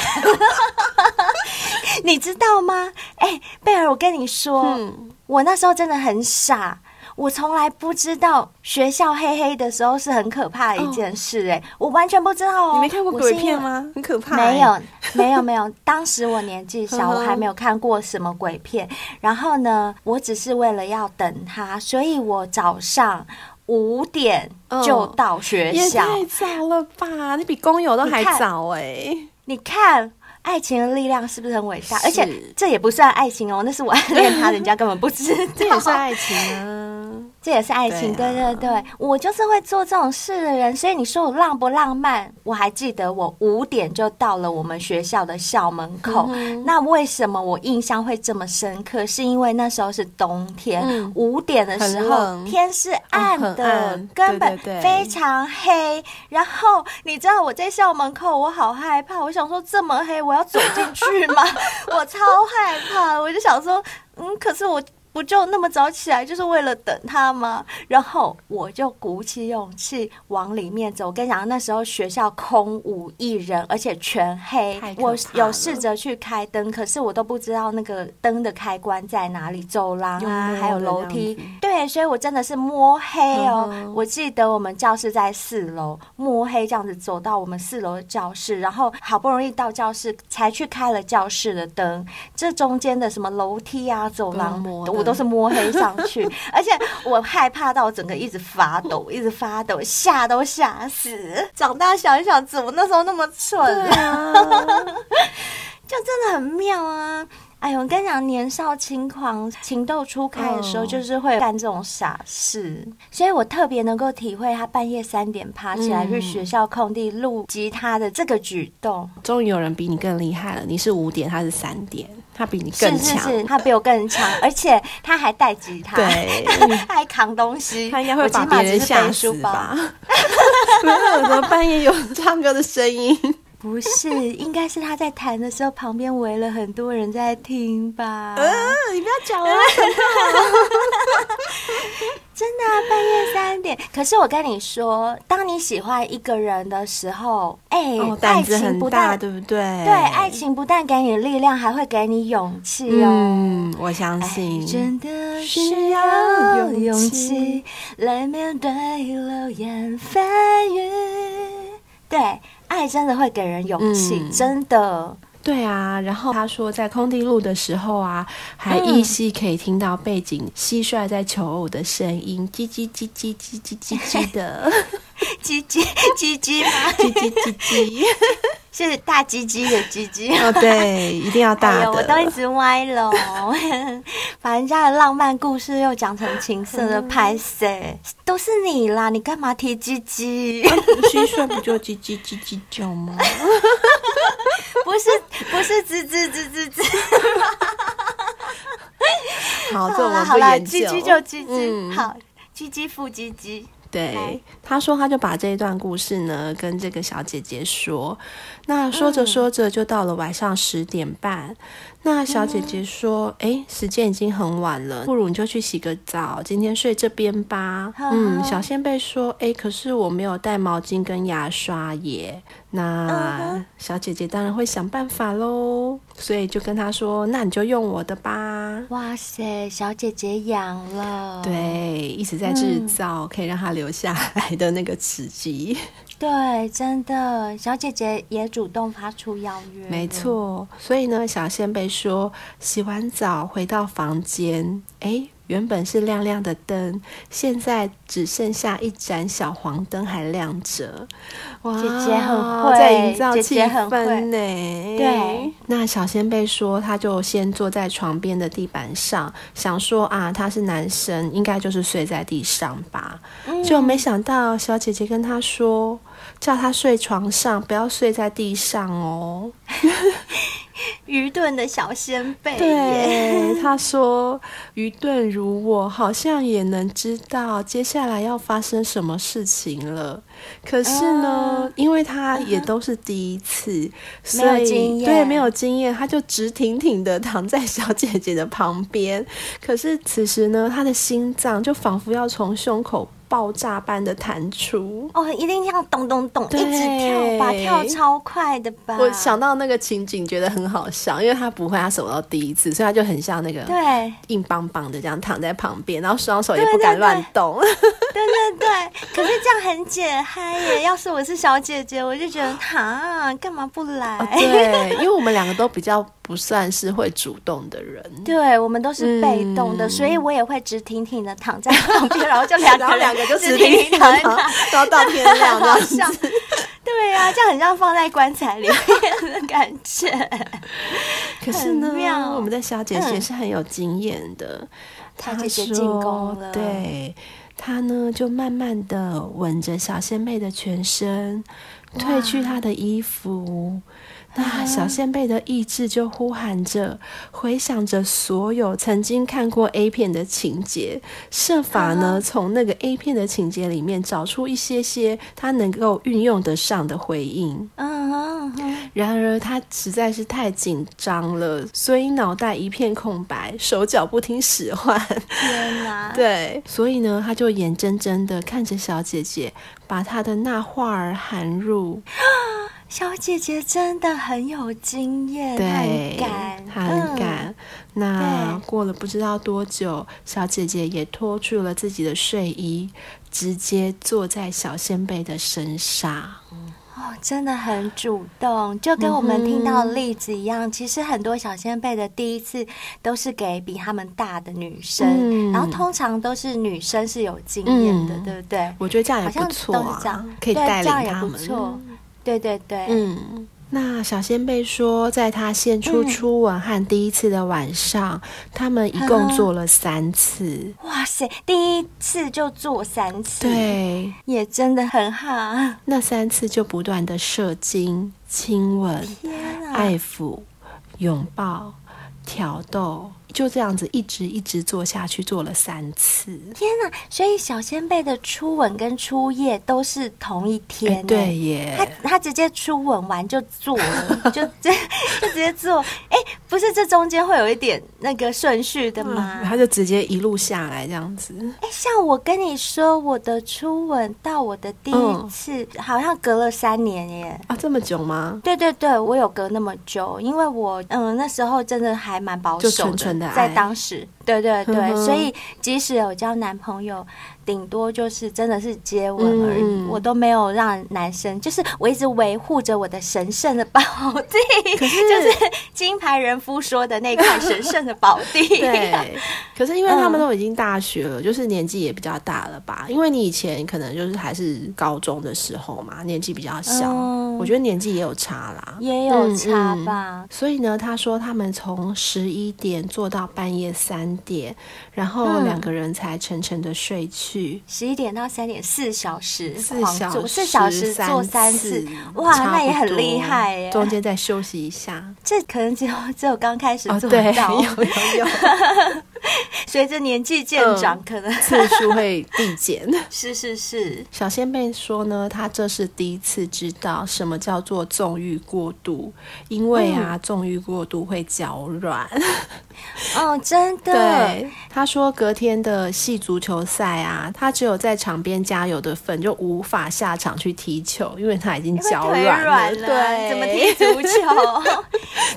C: 你知道吗？哎、欸，贝尔，我跟你说、嗯，我那时候真的很傻。我从来不知道学校黑黑的时候是很可怕的一件事，哎，我完全不知道哦。
B: 你没看过鬼片吗？很可怕。
C: 没有，没有，没有。当时我年纪小，我还没有看过什么鬼片。然后呢，我只是为了要等他，所以我早上五点就到学校。
B: 也太早了吧？你比工友都还早哎！
C: 你看。爱情的力量是不是很伟大？而且这也不算爱情哦，那是我暗恋他，人家根本不知道。
B: 这也算爱情啊，
C: 这也是爱情。对啊，对对对，我就是会做这种事的人。所以你说我浪不浪漫？我还记得我五点就到了我们学校的校门口。嗯、那为什么我印象会这么深刻？是因为那时候是冬天，嗯、五点的时候天是暗的，根本非常黑。对对对，然后你知道我在校门口，我好害怕。我想说这么黑，我要走进去吗？我超害怕，我就想说，嗯，可是我。不就那么早起来，就是为了等他吗？然后我就鼓起勇气往里面走。我跟你讲，那时候学校空无一人，而且全黑。我有试着去开灯，可是我都不知道那个灯的开关在哪里。走廊啊，还有楼梯，对，所以我真的是摸黑哦。嗯、我记得我们教室在四楼，摸黑这样子走到我们四楼的教室，然后好不容易到教室，才去开了教室的灯。这中间的什么楼梯啊、走廊，我。都是摸黑上去，而且我害怕到整个一直发抖，一直发抖，吓都吓死。长大想一想，怎么那时候那么蠢啊？就真的很妙啊！哎呦，我跟你讲，年少轻狂、情窦初开的时候，就是会干这种傻事。Oh. 所以我特别能够体会他半夜三点爬起来去学校空地录吉他的这个举动。
B: 终于有人比你更厉害了，你是五点，他是三点。他比你更强，
C: 是是是，他比我更强，而且他还带吉他，对，他 还扛东西，
B: 他应该会把别人吓死吧？没有，怎么半夜有唱歌的声音？
C: 不是，应该是他在弹的时候，旁边围了很多人在听吧？
B: 嗯，你不要讲了，
C: 真的啊，半夜三点。可是我跟你说，当你喜欢一个人的时候，哎、欸哦，爱情不大
B: 对不对？
C: 对，爱情不但给你力量，还会给你勇气哦。
B: 嗯，我相信，
C: 真的需要勇气来面对流言蜚语。对。爱真的会给人勇气，嗯，真的。
B: 对啊，然后他说在空地录的时候啊，还依稀可以听到背景蟋蟀在求偶的声音，叽叽叽叽叽叽叽叽的，
C: 叽叽 叽叽吗？
B: 叽叽叽叽。
C: 是大鸡鸡的鸡鸡
B: 哦，对，一定要大的。哎、
C: 我都一直歪了，把人家的浪漫故事又讲成情色的拍摄，都是你啦！你干嘛提鸡鸡？
B: 蟋蟀不就叽叽叽叽叫吗？
C: 不是，不是吱吱吱吱吱。
B: 好，这我们不研究。
C: 鸡鸡就鸡鸡，好，鸡鸡复鸡鸡。
B: 对，他说，他就把这一段故事呢跟这个小姐姐说。那说着说着，就到了晚上十点半。那小姐姐说：“哎、嗯，时间已经很晚了，不如你就去洗个澡，今天睡这边吧。呵呵”嗯，小仙贝说：“哎，可是我没有带毛巾跟牙刷耶。”那小姐姐当然会想办法喽，所以就跟她说：“那你就用我的吧。”
C: 哇塞，小姐姐养了，
B: 对，一直在制造、嗯、可以让她留下来的那个刺激。
C: 对，真的，小姐姐也主动发出邀约。
B: 没错，所以呢，小仙贝说，洗完澡回到房间，哎，原本是亮亮的灯，现在只剩下一盏小黄灯还亮着。哇，
C: 姐姐很会，
B: 在营造气氛呢。
C: 对，
B: 那小仙贝说，他就先坐在床边的地板上，想说啊，他是男生，应该就是睡在地上吧。嗯，就没想到小姐姐跟他说。叫他睡床上，不要睡在地上哦。
C: 愚钝的小仙贝。
B: 对，他说：“愚钝如我，好像也能知道接下来要发生什么事情了。可是呢，嗯、因为他也都是第一次，嗯、所以对，没有经验，他就直挺挺的躺在小姐姐的旁边。可是此时呢，他的心脏就仿佛要从胸口。”爆炸般的弹出
C: 哦，一定要咚咚咚一直跳吧，跳超快的吧。
B: 我想到那个情景，觉得很好笑，因为他不会，他什么都第一次，所以他就很像那个对硬邦邦的这样躺在旁边，然后双手也不敢乱动。对
C: 对对，可是这样很解嗨耶！要是我是小姐姐，我就觉得哈，干嘛不来？
B: 哦，对，因为我们两个都比较。不算是会主动的人，
C: 对，我们都是被动的，嗯、所以我也会直挺挺的躺在旁边，然后就两个人，两个就直挺挺的躺，
B: 然后 到天亮这样子。
C: 对呀、啊，这样很像放在棺材里面的感觉。
B: 可是呢，我们的小姐姐是很有经验的，嗯、她说姐姐进宫了，对，她呢就慢慢的吻着小仙妹的全身，褪去她的衣服。那小仙贝的意志就呼喊着，回想着所有曾经看过 A 片的情节，设法呢从那个 A 片的情节里面找出一些些他能够运用得上的回应。嗯，然而他实在是太紧张了，所以脑袋一片空白，手脚不听使唤。天哪！对，所以呢，他就眼睁睁的看着小姐姐把他的那话儿含入。
C: 小姐姐真的很有经验，对，很敢，
B: 很敢。嗯、那过了不知道多久，小姐姐也脱去了自己的睡衣，直接坐在小仙贝的身上。
C: 哦，真的很主动，就跟我们听到的例子一样。嗯、其实很多小仙贝的第一次都是给比他们大的女生，嗯、然后通常都是女生是有经验的，嗯、对不对？
B: 我觉得这样也不错啊，可以带领他们。
C: 对对对对，
B: 嗯，那小仙贝说，在他献出初吻和第一次的晚上，嗯、他们一共做了三次。
C: 哇塞，第一次就做三次，
B: 对，
C: 也真的很好。
B: 那三次就不断的射精、亲吻、啊、爱抚、拥抱、挑逗。就这样子一直一直做下去，做了三次。
C: 天哪！所以小仙贝的初吻跟初夜都是同一天。
B: 对耶，
C: 他他直接初吻完就做了，就就 就直接做。哎，不是这中间会有一点那个顺序的吗？
B: 他就直接一路下来这样子。
C: 哎，像我跟你说，我的初吻到我的第一次，好像隔了三年耶。
B: 啊，这么久吗？
C: 对对对，我有隔那么久，因为我嗯那时候真的还蛮保守的。在当时，对对对，所以即使有交男朋友。顶多就是真的是接吻而已，嗯、我都没有让男生，就是我一直维护着我的神圣的宝地，可是 就是金牌人夫说的那块神圣的宝地。
B: 对，可是因为他们都已经大学了，嗯、就是年纪也比较大了吧？因为你以前可能就是还是高中的时候嘛，年纪比较小，嗯、我觉得年纪也有差啦，
C: 也有差吧。
B: 所以呢，他说他们从十一点做到半夜三点，然后两个人才沉沉的睡去。
C: 十一点到三点，四小时，
B: 四小时，
C: 四小时做三次，哇，那也很厉害耶！
B: 中间再休息一下，
C: 这可能只有只有刚开始做到，
B: 有有有。
C: 随着年纪渐长，可能
B: 次数会递减。
C: 是是是，
B: 小仙贝说呢，她这是第一次知道什么叫做纵欲过度，因为啊，纵欲过度会脚软。
C: 哦，真的。
B: 对，他说隔天的系足球赛啊，他只有在场边加油的份，就无法下场去踢球，因为他已经脚软了。对，
C: 怎么踢足球？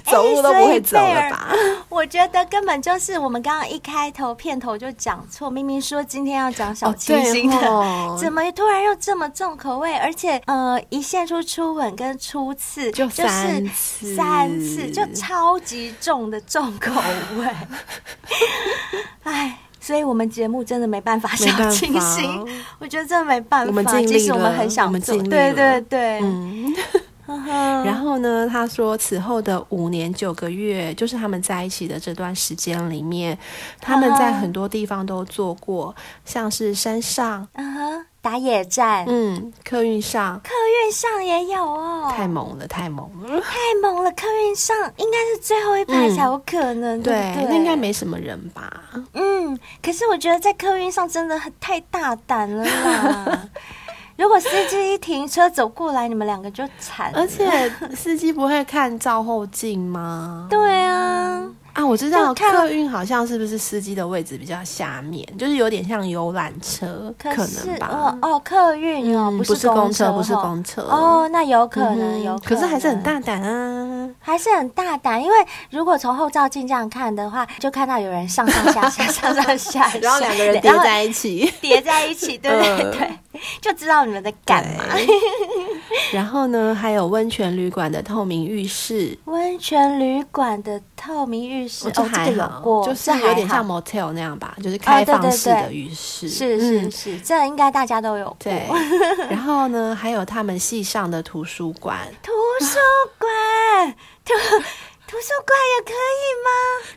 B: 走路都不会走了吧？
C: 我觉得根本就是我们刚刚一开头片头就讲错，明明说今天要讲小清新的，哦哦、怎么突然又这么重口味？而且呃，一献出初吻跟初次
B: 就三
C: 次，三次就超级重的重口味。哎，所以我们节目真的没办法小清新，我觉得真的没办法。
B: 我们尽力了，
C: 即使我们很想做，对对对，嗯。
B: 然后呢，他说此后的五年九个月，就是他们在一起的这段时间里面，他们在很多地方都做过，像是山上，
C: 嗯哼，打野战，
B: 嗯，客运上，
C: 客运上也有哦，
B: 太猛了，太猛了，
C: 太猛了，客运上应该是最后一排才有可能，嗯、对，对，
B: 那应该没什么人吧？
C: 嗯，可是我觉得在客运上真的很太大胆了啦。如果司机一停车走过来，你们两个就惨。
B: 而且司机不会看照后镜吗？
C: 对啊。
B: 啊，我知道客运好像是不是司机的位置比较下面，就是有点像游览车，可能吧。
C: 哦哦，客运哦，不是公车，
B: 不是公车。
C: 哦，那有可能，有可能。
B: 可是还是很大胆啊，
C: 还是很大胆。因为如果从后照镜这样看的话，就看到有人上上下下，上上下下，
B: 然后两个人叠在一起，
C: 叠在一起，对对对，就知道你们在干嘛。
B: 然后呢，还有温泉旅馆的透明浴室，
C: 温泉旅馆的透明浴室。
B: 哦，这还好，就是有点像 motel 那样吧，就是开放式的浴室。
C: 是是是，这应该大家都有过。
B: 对，然后呢，还有他们系上的图书馆。
C: 图书馆，图图书馆也可以吗？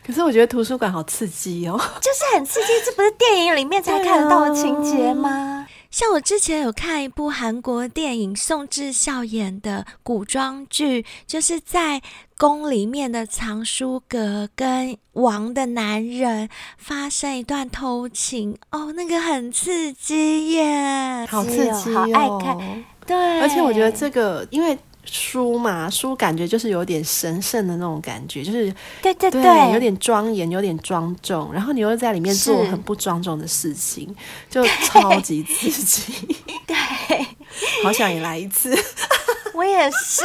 B: 可是我觉得图书馆好刺激哦，
C: 就是很刺激，这不是电影里面才看得到的情节吗？像我之前有看一部韩国电影，宋智孝演的古装剧，就是在宫里面的藏书阁跟王的男人发生一段偷情，哦，那个很刺激耶，
B: 好刺激哦，
C: 好爱看，对，
B: 而且我觉得这个因为。书嘛，书感觉就是有点神圣的那种感觉，就是
C: 对对对，对
B: 有点庄严，有点庄重，然后你又在里面做很不庄重的事情，就超级刺激。
C: 对，
B: 好想也来一次。
C: 我也是，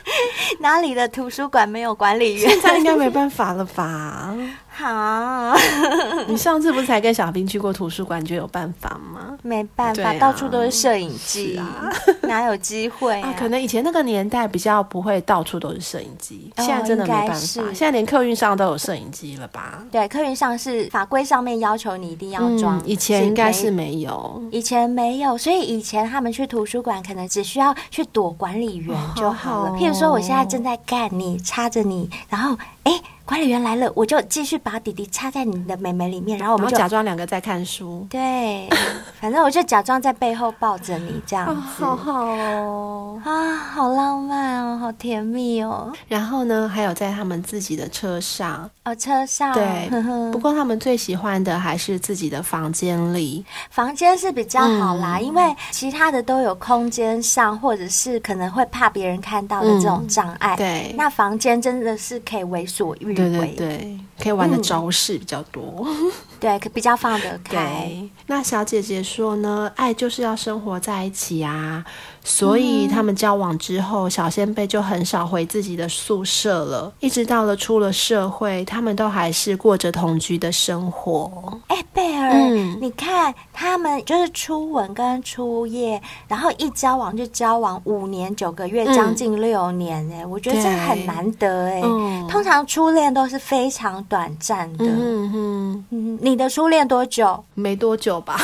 C: 哪里的图书馆没有管理员？
B: 现在应该没办法了吧？
C: 好，
B: 你上次不是才跟小兵去过图书馆，你觉得有办法吗？
C: 没办法，啊、到处都是摄影机，啊、哪有机会啊，啊？可能以前那个年代比较不会到处都是摄影机，哦、现在真的没办法。现在连客运上都有摄影机了吧？对，客运上是法规上面要求你一定要装，嗯，以前应该是没有，以前没有，所以以前他们去图书馆可能只需要去躲管理员就好了。哦、譬如说，我现在正在干你，插着你，然后哎。诶管理员来了，我就继续把弟弟插在你的妹妹里面，然后我们就假装两个在看书。对，反正我就假装在背后抱着你这样子，哦、好好哦啊，好浪漫哦，好甜蜜哦。然后呢，还有在他们自己的车上哦，车上对。呵呵不过他们最喜欢的还是自己的房间里，房间是比较好啦，嗯、因为其他的都有空间上或者是可能会怕别人看到的这种障碍。嗯、对，那房间真的是可以为所欲。对对对，可以玩的招式比较多，嗯、对，可比较放得开。那小姐姐说呢，爱就是要生活在一起啊。所以他们交往之后，小仙贝就很少回自己的宿舍了。一直到了出了社会，他们都还是过着同居的生活。哎、欸，贝儿，嗯、你看他们就是初吻跟初夜，然后一交往就交往五年九个月，将近六年。哎、嗯，我觉得这很难得。哎，嗯、通常初恋都是非常短暂的。嗯哼，嗯，你的初恋多久？没多久吧。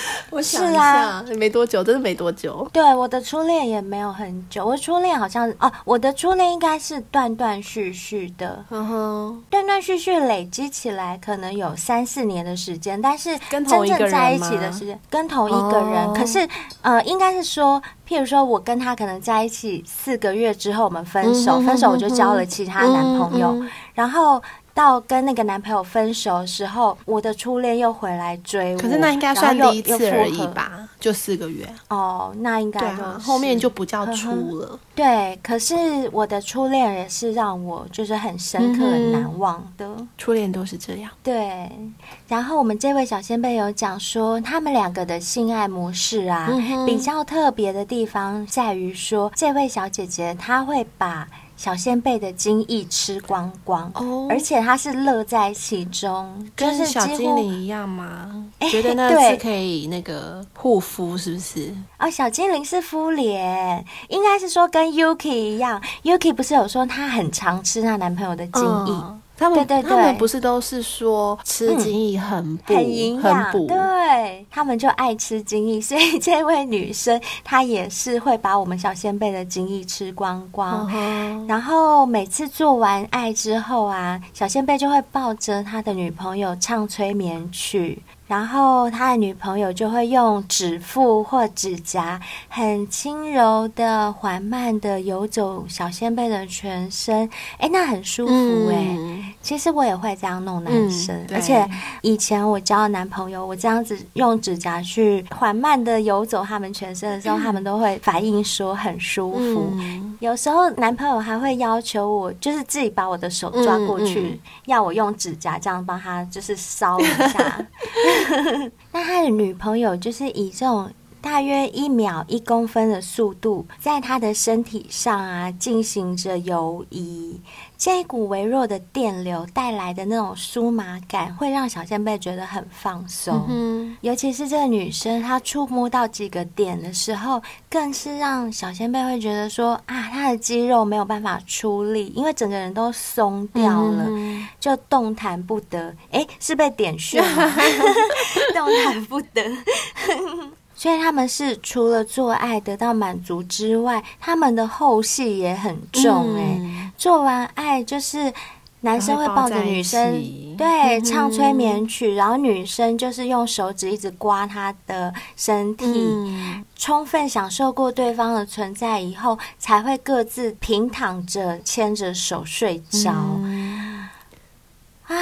C: 我想一下，啊、没多久，真的没多久。对，我的初恋也没有很久。我初恋好像哦，我的初恋应该是断断续续的，嗯哼，断断续续累积起来可能有三四年的时间，但是真正在一起的时间跟同一个人。可是呃，应该是说，譬如说我跟他可能在一起四个月之后，我们分手，分手我就交了其他男朋友，然后。到跟那个男朋友分手的时候，我的初恋又回来追我。可是那应该算第一次而已吧？就四个月。哦，那应该对啊，后面就不叫初了。对，可是我的初恋也是让我就是很深刻、很难忘的。初恋都是这样。对。然后我们这位小仙贝有讲说，他们两个的性爱模式啊，比较特别的地方在于说，这位小姐姐她会把。小仙贝的精液吃光光，oh, 而且他是乐在其中，跟小精灵一样吗？欸、觉得那是可以那个护肤，是不是？哦，小精灵是敷脸，应该是说跟 Yuki 一样。Yuki 不是有说她很常吃她男朋友的精液？Oh.
B: 他们
C: 对对对，
B: 他们不是都是说吃精益很补、
C: 嗯、很营养？对，他们就爱吃精益，所以这位女生她也是会把我们小先贝的精益吃光光。嗯、然后每次做完爱之后啊，小先贝就会抱着他的女朋友唱催眠曲。然后他的女朋友就会用指腹或指甲，很轻柔的、缓慢的游走小仙贝的全身，哎，那很舒服哎。嗯、其实我也会这样弄男生，嗯、而且以前我交男朋友，我这样子用指甲去缓慢的游走他们全身的时候，嗯、他们都会反应说很舒服。嗯、有时候男朋友还会要求我，就是自己把我的手抓过去，要我用指甲这样帮他，就是搔一下。那他的女朋友就是以这种大约一秒一公分的速度，在他的身体上啊进行着游移。这一股微弱的电流带来的那种酥麻感，会让小仙贝觉得很放松。嗯、尤其是这个女生，她触摸到几个点的时候，更是让小仙贝会觉得说啊，她的肌肉没有办法出力，因为整个人都松掉了，嗯、就动弹不得。诶，是被点穴吗？动弹不得。所以他们是除了做爱得到满足之外，他们的后戏也很重诶、欸。嗯、做完爱就是男生会抱着女生，对，唱催眠曲，然后女生就是用手指一直刮他的身体，嗯、充分享受过对方的存在以后，才会各自平躺着牵着手睡着。嗯、啊。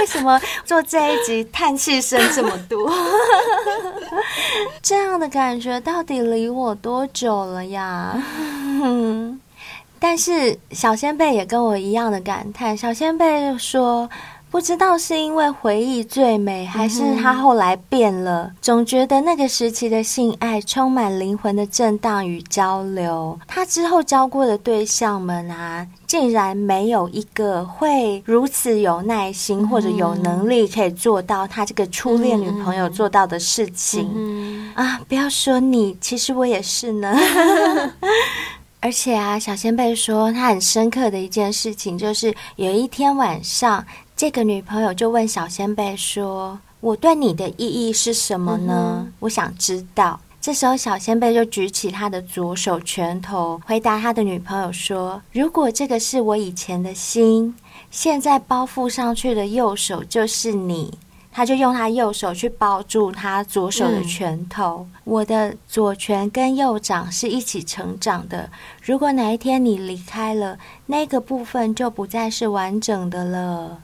C: 为什么做这一集叹气声这么多？这样的感觉到底离我多久了呀？但是小仙贝也跟我一样的感叹。小仙贝说。不知道是因为回忆最美，还是他后来变了。嗯、总觉得那个时期的性爱充满灵魂的震荡与交流。他之后交过的对象们啊，竟然没有一个会如此有耐心或者有能力可以做到他这个初恋女朋友做到的事情。嗯、啊，不要说你，其实我也是呢。而且啊，小仙贝说他很深刻的一件事情，就是有一天晚上。这个女朋友就问小仙贝说：“我对你的意义是什么呢？嗯、我想知道。”这时候，小仙贝就举起他的左手拳头，回答他的女朋友说：“如果这个是我以前的心，现在包覆上去的右手就是你。”他就用他右手去包住他左手的拳头。嗯、我的左拳跟右掌是一起成长的。如果哪一天你离开了，那个部分就不再是完整的了。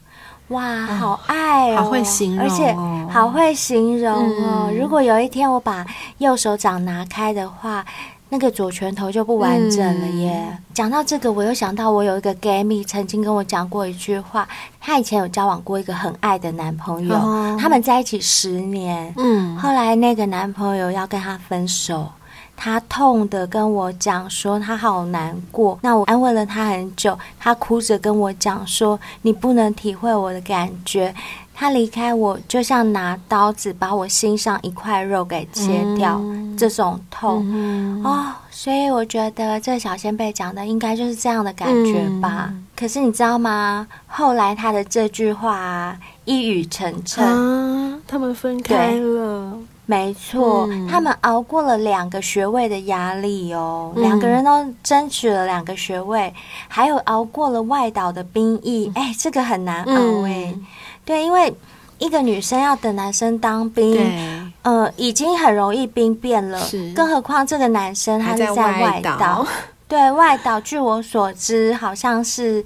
C: 哇，好爱哦，
B: 好会形容，
C: 而且好会形容哦。嗯、如果有一天我把右手掌拿开的话，那个左拳头就不完整了耶。嗯、讲到这个，我又想到我有一个 gay 蜜曾经跟我讲过一句话，她以前有交往过一个很爱的男朋友，哦、他们在一起十年，嗯，后来那个男朋友要跟她分手。他痛的跟我讲说他好难过，那我安慰了他很久，他哭着跟我讲说，你不能体会我的感觉，他离开我就像拿刀子把我心上一块肉给切掉，嗯、这种痛、嗯、哦，所以我觉得这小仙贝讲的应该就是这样的感觉吧。嗯、可是你知道吗？后来他的这句话、啊、一语成谶、
B: 啊，他们分开了。
C: 没错，嗯、他们熬过了两个学位的压力哦，嗯、两个人都争取了两个学位，还有熬过了外岛的兵役。哎，这个很难熬哎。嗯、对，因为一个女生要等男生当兵，对呃，已经很容易兵变了，更何况这个男生他是在外岛。外对外岛，据我所知，好像是。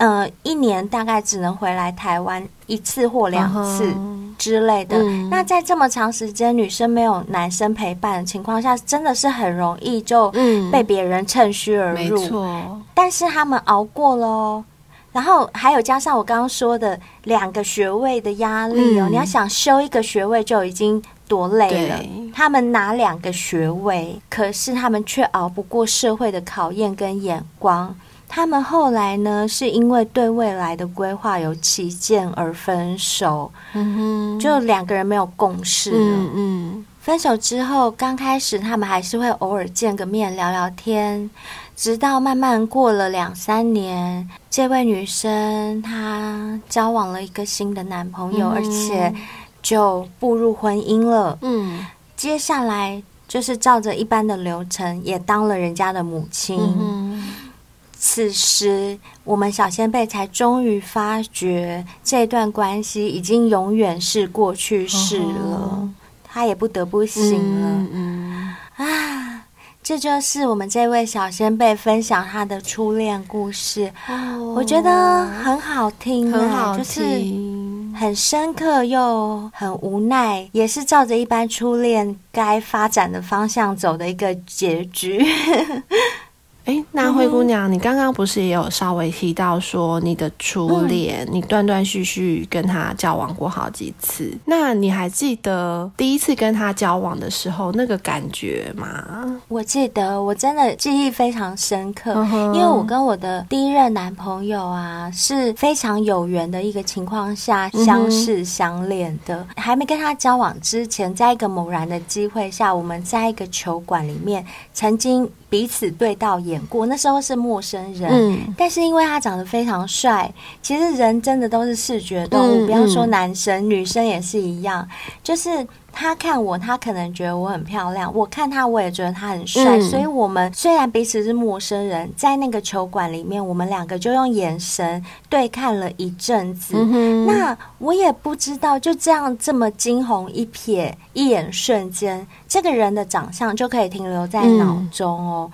C: 呃，一年大概只能回来台湾一次或两次之类的。Uh 那在这么长时间女生没有男生陪伴的情况下，真的是很容易就被别人趁虚而入。嗯、没错，但是他们熬过了哦。然后还有加上我刚刚说的两个学位的压力哦，嗯、你要想修一个学位就已经多累了。他们拿两个学位，可是他们却熬不过社会的考验跟眼光。他们后来呢，是因为对未来的规划有歧见而分手。嗯哼，就两个人没有共识了。嗯嗯，分手之后，刚开始他们还是会偶尔见个面聊聊天。直到慢慢过了两三年，这位女生她交往了一个新的男朋友，嗯、而且就步入婚姻了。嗯，接下来就是照着一般的流程，也当了人家的母亲。嗯、此时，我们小先辈才终于发觉，这段关系已经永远是过去式了。她、哦、也不得不醒了。嗯，嗯啊。这就是我们这位小先辈分享他的初恋故事，哦、我觉得很好听，
B: 很好听，
C: 就是很深刻又很无奈，也是照着一般初恋该发展的方向走的一个结局。
B: 哎，那灰姑娘，你刚刚不是也有稍微提到说你的初恋，嗯、你断断续续跟他交往过好几次，那你还记得第一次跟他交往的时候那个感觉吗？
C: 我记得，我真的记忆非常深刻，嗯、因为我跟我的第一任男朋友啊是非常有缘的一个情况下相识相恋的，嗯、还没跟他交往之前，在一个偶然的机会下，我们在一个球馆里面曾经。彼此对到眼过，那时候是陌生人，嗯、但是因为他长得非常帅，其实人真的都是视觉动物，嗯、不要说男生，嗯、女生也是一样，就是。他看我，他可能觉得我很漂亮；我看他，我也觉得他很帅。嗯、所以，我们虽然彼此是陌生人，在那个球馆里面，我们两个就用眼神对看了一阵子。嗯、那我也不知道，就这样这么惊鸿一瞥，一眼瞬间，这个人的长相就可以停留在脑中哦。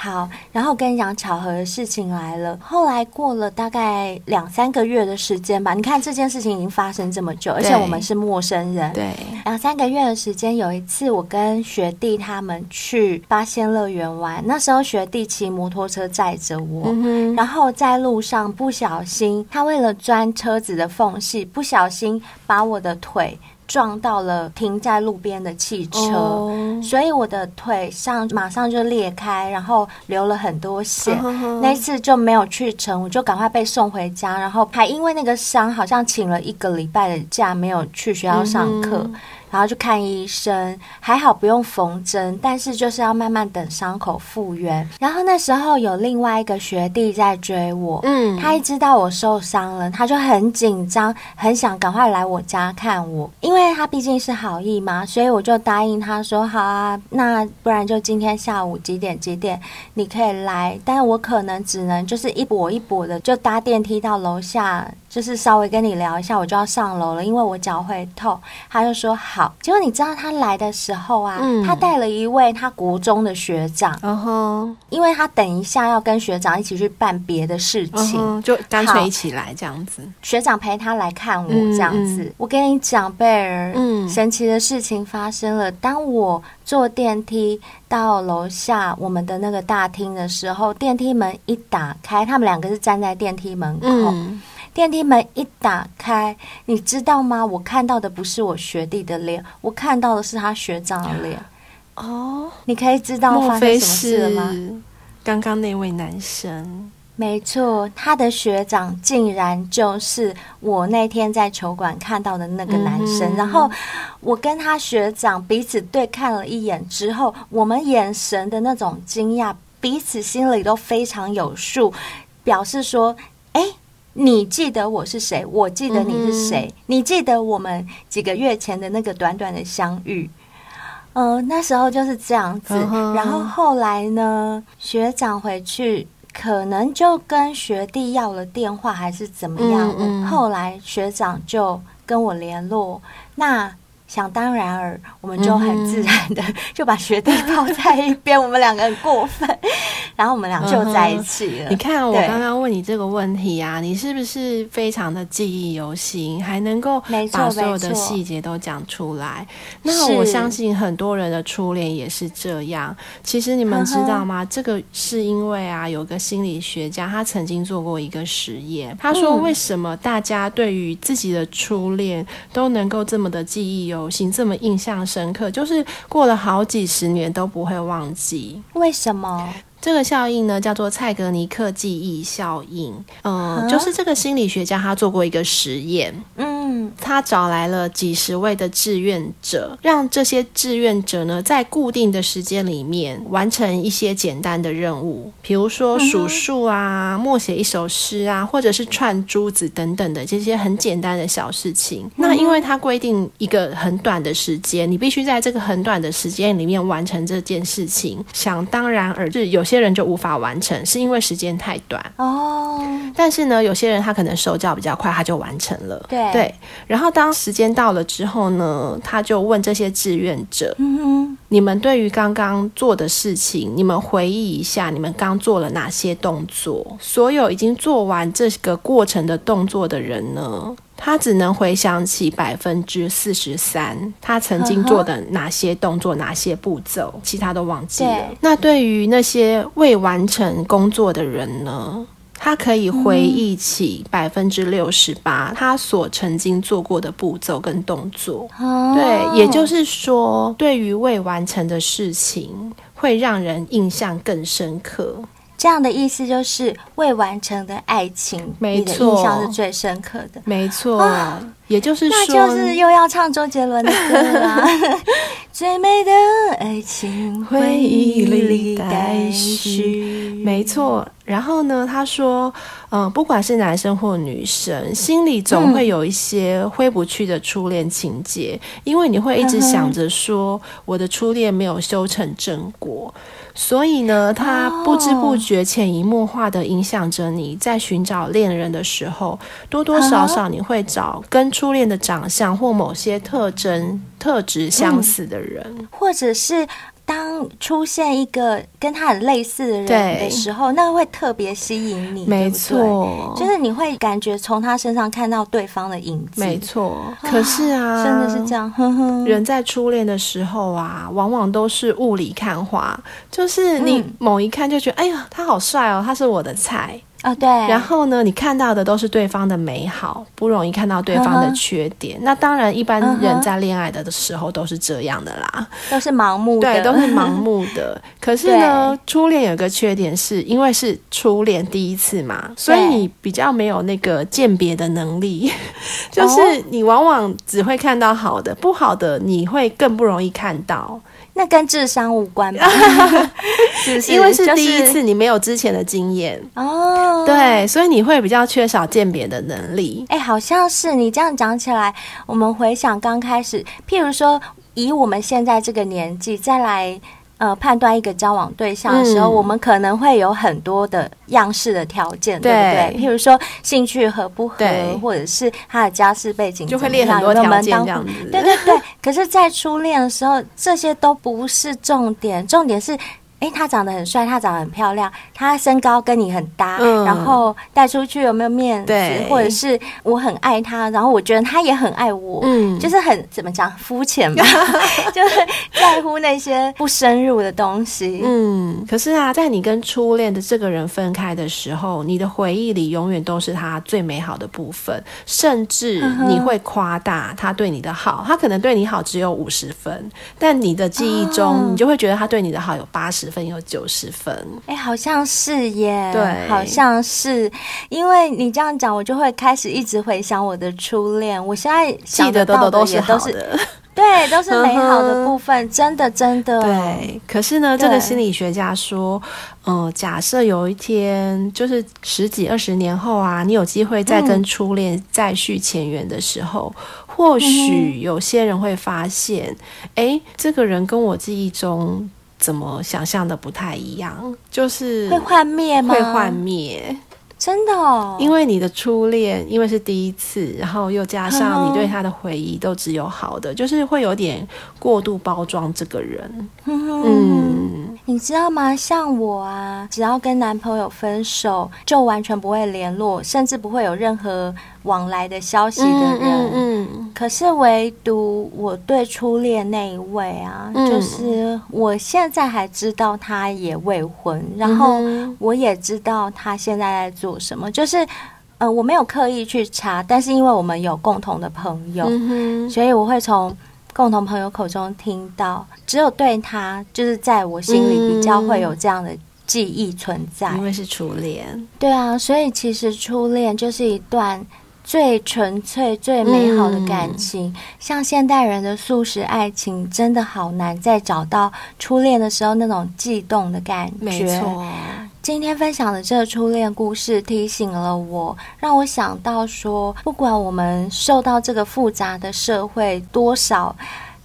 C: 嗯好，然后跟你讲巧合的事情来了。后来过了大概两三个月的时间吧，你看这件事情已经发生这么久，而且我们是陌生人。对，两三个月的时间，有一次我跟学弟他们去八仙乐园玩，那时候学弟骑摩托车载着我，嗯、然后在路上不小心，他为了钻车子的缝隙，不小心把我的腿。撞到了停在路边的汽车，oh. 所以我的腿上马上就裂开，然后流了很多血。Uh 那次就没有去成，我就赶快被送回家，然后还因为那个伤，好像请了一个礼拜的假，没有去学校上课。Uh. 然后去看医生，还好不用缝针，但是就是要慢慢等伤口复原。然后那时候有另外一个学弟在追我，嗯，他一知道我受伤了，他就很紧张，很想赶快来我家看我，因为他毕竟是好意嘛，所以我就答应他说好啊，那不然就今天下午几点几点你可以来，但是我可能只能就是一跛一跛的就搭电梯到楼下。就是稍微跟你聊一下，我就要上楼了，因为我脚会痛。他就说好。结果你知道他来的时候啊，嗯、他带了一位他国中的学长，嗯哼，因为他等一下要跟学长一起去办别的事情，嗯、
B: 就干脆一起来这样子。
C: 学长陪他来看我这样子。嗯嗯、我跟你讲，贝尔，嗯，神奇的事情发生了。当我坐电梯到楼下我们的那个大厅的时候，电梯门一打开，他们两个是站在电梯门口。嗯电梯门一打开，你知道吗？我看到的不是我学弟的脸，我看到的是他学长的脸。哦，你可以知道发生什么事了吗？
B: 刚刚那位男生，
C: 没错，他的学长竟然就是我那天在球馆看到的那个男生。嗯、然后我跟他学长彼此对看了一眼之后，我们眼神的那种惊讶，彼此心里都非常有数，表示说：“哎。”你记得我是谁？我记得你是谁？嗯、你记得我们几个月前的那个短短的相遇？嗯、呃，那时候就是这样子。然后后来呢，学长回去可能就跟学弟要了电话，还是怎么样？后来学长就跟我联络。那想当然尔，我们就很自然的 就把学弟抛在一边，我们两个很过分。然后我们俩就在一起了。
B: 你看，我刚刚问你这个问题啊，你是不是非常的记忆犹新，还能够把所有的细节都讲出来？那我相信很多人的初恋也是这样。其实你们知道吗？这个是因为啊，有个心理学家他曾经做过一个实验，他说为什么大家对于自己的初恋都能够这么的记忆犹新，这么印象深刻，就是过了好几十年都不会忘记？
C: 为什么？
B: 这个效应呢，叫做蔡格尼克记忆效应。嗯，就是这个心理学家他做过一个实验。嗯，嗯，他找来了几十位的志愿者，让这些志愿者呢，在固定的时间里面完成一些简单的任务，比如说数数啊、默写一首诗啊，或者是串珠子等等的这些很简单的小事情。那因为他规定一个很短的时间，你必须在这个很短的时间里面完成这件事情。想当然而是有些人就无法完成，是因为时间太短哦。但是呢，有些人他可能手脚比较快，他就完成了。
C: 对
B: 对。然后当时间到了之后呢，他就问这些志愿者：“嗯哼，你们对于刚刚做的事情，你们回忆一下，你们刚做了哪些动作？所有已经做完这个过程的动作的人呢，他只能回想起百分之四十三，他曾经做的哪些动作、哪些步骤，其他都忘记了。那对于那些未完成工作的人呢？”他可以回忆起百分之六十八他所曾经做过的步骤跟动作，哦、对，也就是说，对于未完成的事情，会让人印象更深刻。
C: 这样的意思就是未完成的爱情，没错，你的印象是最深刻的，
B: 没错。啊也就是说，
C: 那就是又要唱周杰伦的歌了。最美的爱情，回忆里待续。
B: 没错。然后呢，他说，嗯、呃，不管是男生或女生，心里总会有一些挥不去的初恋情节，嗯、因为你会一直想着说，我的初恋没有修成正果。所以呢，他不知不觉、潜移默化的影响着你，在寻找恋人的时候，多多少少你会找跟初恋的长相或某些特征、特质相似的人，
C: 嗯、或者是。当出现一个跟他很类似的人的时候，那会特别吸引你，
B: 没错，
C: 就是你会感觉从他身上看到对方的影子，
B: 没错。可是啊，
C: 真的是这样，呵呵，
B: 人在初恋的时候啊，往往都是雾里看花，就是你某一看就觉得，嗯、哎呀，他好帅哦，他是我的菜。
C: 啊，oh, 对。
B: 然后呢，你看到的都是对方的美好，不容易看到对方的缺点。Uh. 那当然，一般人在恋爱的的时候都是这样的啦，
C: 都是盲目的，
B: 对，都是盲目的。可是呢，初恋有个缺点是，是因为是初恋第一次嘛，所以你比较没有那个鉴别的能力，就是你往往只会看到好的，不好的你会更不容易看到。
C: 那跟智商无关吧？
B: 是是因为是第一次，你没有之前的经验哦，对，所以你会比较缺少鉴别的能力。
C: 哎、欸，好像是你这样讲起来，我们回想刚开始，譬如说，以我们现在这个年纪再来。呃，判断一个交往对象的时候，嗯、我们可能会有很多的样式的条件，对，对不对？譬如说兴趣合不合，或者是他的家世背景，
B: 就会列很多条件这样子。
C: 对对对。可是，在初恋的时候，这些都不是重点，重点是。诶，他长得很帅，他长得很漂亮，他身高跟你很搭，嗯、然后带出去有没有面子？或者是我很爱他，然后我觉得他也很爱我，嗯，就是很怎么讲肤浅吧，就是在乎那些不深入的东西。
B: 嗯，可是啊，在你跟初恋的这个人分开的时候，你的回忆里永远都是他最美好的部分，甚至你会夸大他对你的好，他可能对你好只有五十分，但你的记忆中，你就会觉得他对你的好有八十。分有九十分，
C: 哎、欸，好像是耶，
B: 对，
C: 好像是，因为你这样讲，我就会开始一直回想我的初恋。我现在记得到的也都是，对，都是美好的部分，真的，真的。
B: 对，可是呢，这个心理学家说，嗯、呃，假设有一天，就是十几二十年后啊，你有机会再跟初恋再续前缘的时候，嗯、或许有些人会发现，哎、欸，这个人跟我记忆中。怎么想象的不太一样？就是
C: 会幻灭吗？
B: 会幻灭，
C: 真的哦。因
B: 为你的初恋，因为是第一次，然后又加上你对他的回忆都只有好的，就是会有点过度包装这个人。
C: 嗯，你知道吗？像我啊，只要跟男朋友分手，就完全不会联络，甚至不会有任何。往来的消息的人，嗯，可是唯独我对初恋那一位啊，嗯、就是我现在还知道他也未婚，然后我也知道他现在在做什么，就是呃，我没有刻意去查，但是因为我们有共同的朋友，嗯、所以我会从共同朋友口中听到，只有对他，就是在我心里比较会有这样的记忆存在，
B: 因为是初恋，
C: 对啊，所以其实初恋就是一段。最纯粹、最美好的感情。嗯、像现代人的素食爱情，真的好难再找到初恋的时候那种悸动的感觉。
B: 没错，
C: 今天分享的这个初恋故事，提醒了我，让我想到说，不管我们受到这个复杂的社会多少。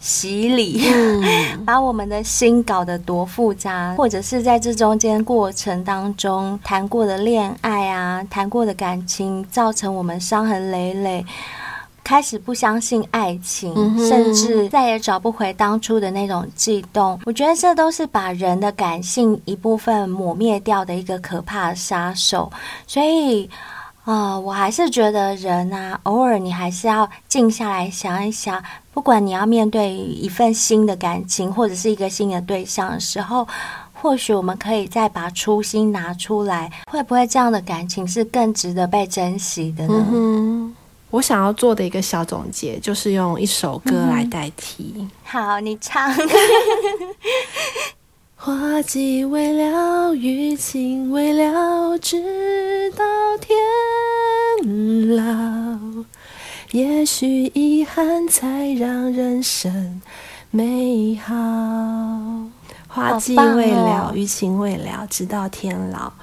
C: 洗礼，嗯、把我们的心搞得多复杂，或者是在这中间过程当中谈过的恋爱啊，谈过的感情，造成我们伤痕累累，开始不相信爱情，嗯、甚至再也找不回当初的那种悸动。我觉得这都是把人的感性一部分抹灭掉的一个可怕杀手。所以啊、呃，我还是觉得人啊，偶尔你还是要静下来想一想。不管你要面对一份新的感情，或者是一个新的对象的时候，或许我们可以再把初心拿出来，会不会这样的感情是更值得被珍惜的呢？
B: 嗯，我想要做的一个小总结，就是用一首歌来代替。
C: 嗯、好，你唱。
B: 花季未了，余情未了，直到天老。也许遗憾才让人生美好。花季未了，余情未了，直到天老。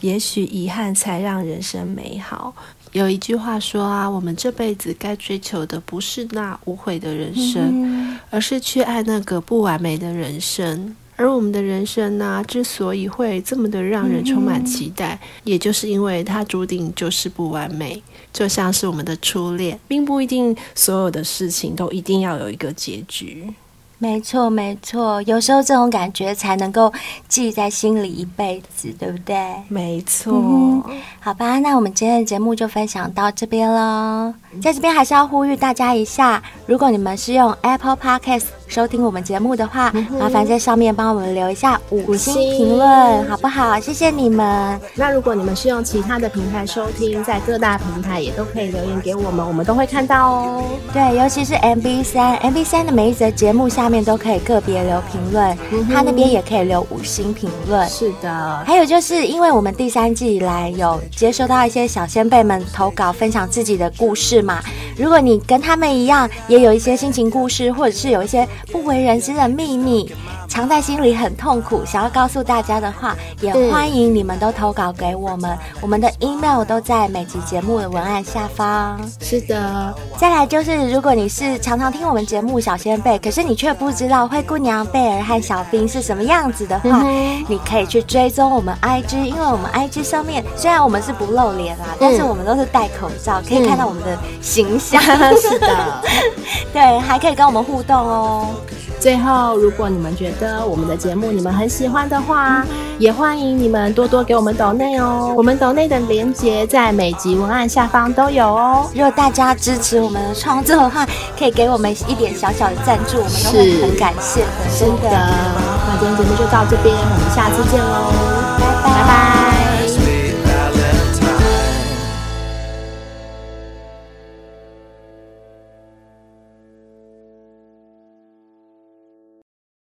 B: 也许遗憾才让人生美好。有一句话说啊，我们这辈子该追求的不是那无悔的人生，而是去爱那个不完美的人生。而我们的人生呢、啊，之所以会这么的让人充满期待，也就是因为它注定就是不完美。就像是我们的初恋，并不一定所有的事情都一定要有一个结局。
C: 没错，没错，有时候这种感觉才能够记在心里一辈子，对不对？
B: 没错。嗯，
C: 好吧，那我们今天的节目就分享到这边喽。在这边还是要呼吁大家一下，如果你们是用 Apple Podcast 收听我们节目的话，嗯、麻烦在上面帮我们留一下五星评论，好不好？谢谢你们。
B: 那如果你们是用其他的平台收听，在各大平台也都可以留言给我们，我们都会看到哦。
C: 对，尤其是 MB 三，MB 三的每一则节目下面都可以个别留评论，嗯、哼他那边也可以留五星评论。
B: 是的。
C: 还有就是因为我们第三季以来有接收到一些小先辈们投稿，分享自己的故事。嘛，如果你跟他们一样，也有一些心情故事，或者是有一些不为人知的秘密，藏在心里很痛苦，想要告诉大家的话，也欢迎你们都投稿给我们。嗯、我们的 email 都在每集节目的文案下方。
B: 是的，
C: 再来就是，如果你是常常听我们节目小仙贝，可是你却不知道灰姑娘贝尔和小兵是什么样子的话，嗯、你可以去追踪我们 IG，因为我们 IG 上面虽然我们是不露脸啦，嗯、但是我们都是戴口罩，可以看到我们的形象。
B: 嗯、是的，
C: 对，还可以跟我们互动哦。
B: 最后，如果你们觉得我们的节目你们很喜欢的话，也欢迎你们多多给我们抖内哦。我们抖内的连接在每集文案下方都有哦。
C: 如果大家支持我们的创作的话，可以给我们一点小小的赞助，我们都会很感谢的。
B: 真的，那今天节目就到这边，我们下次见喽，拜拜。拜拜。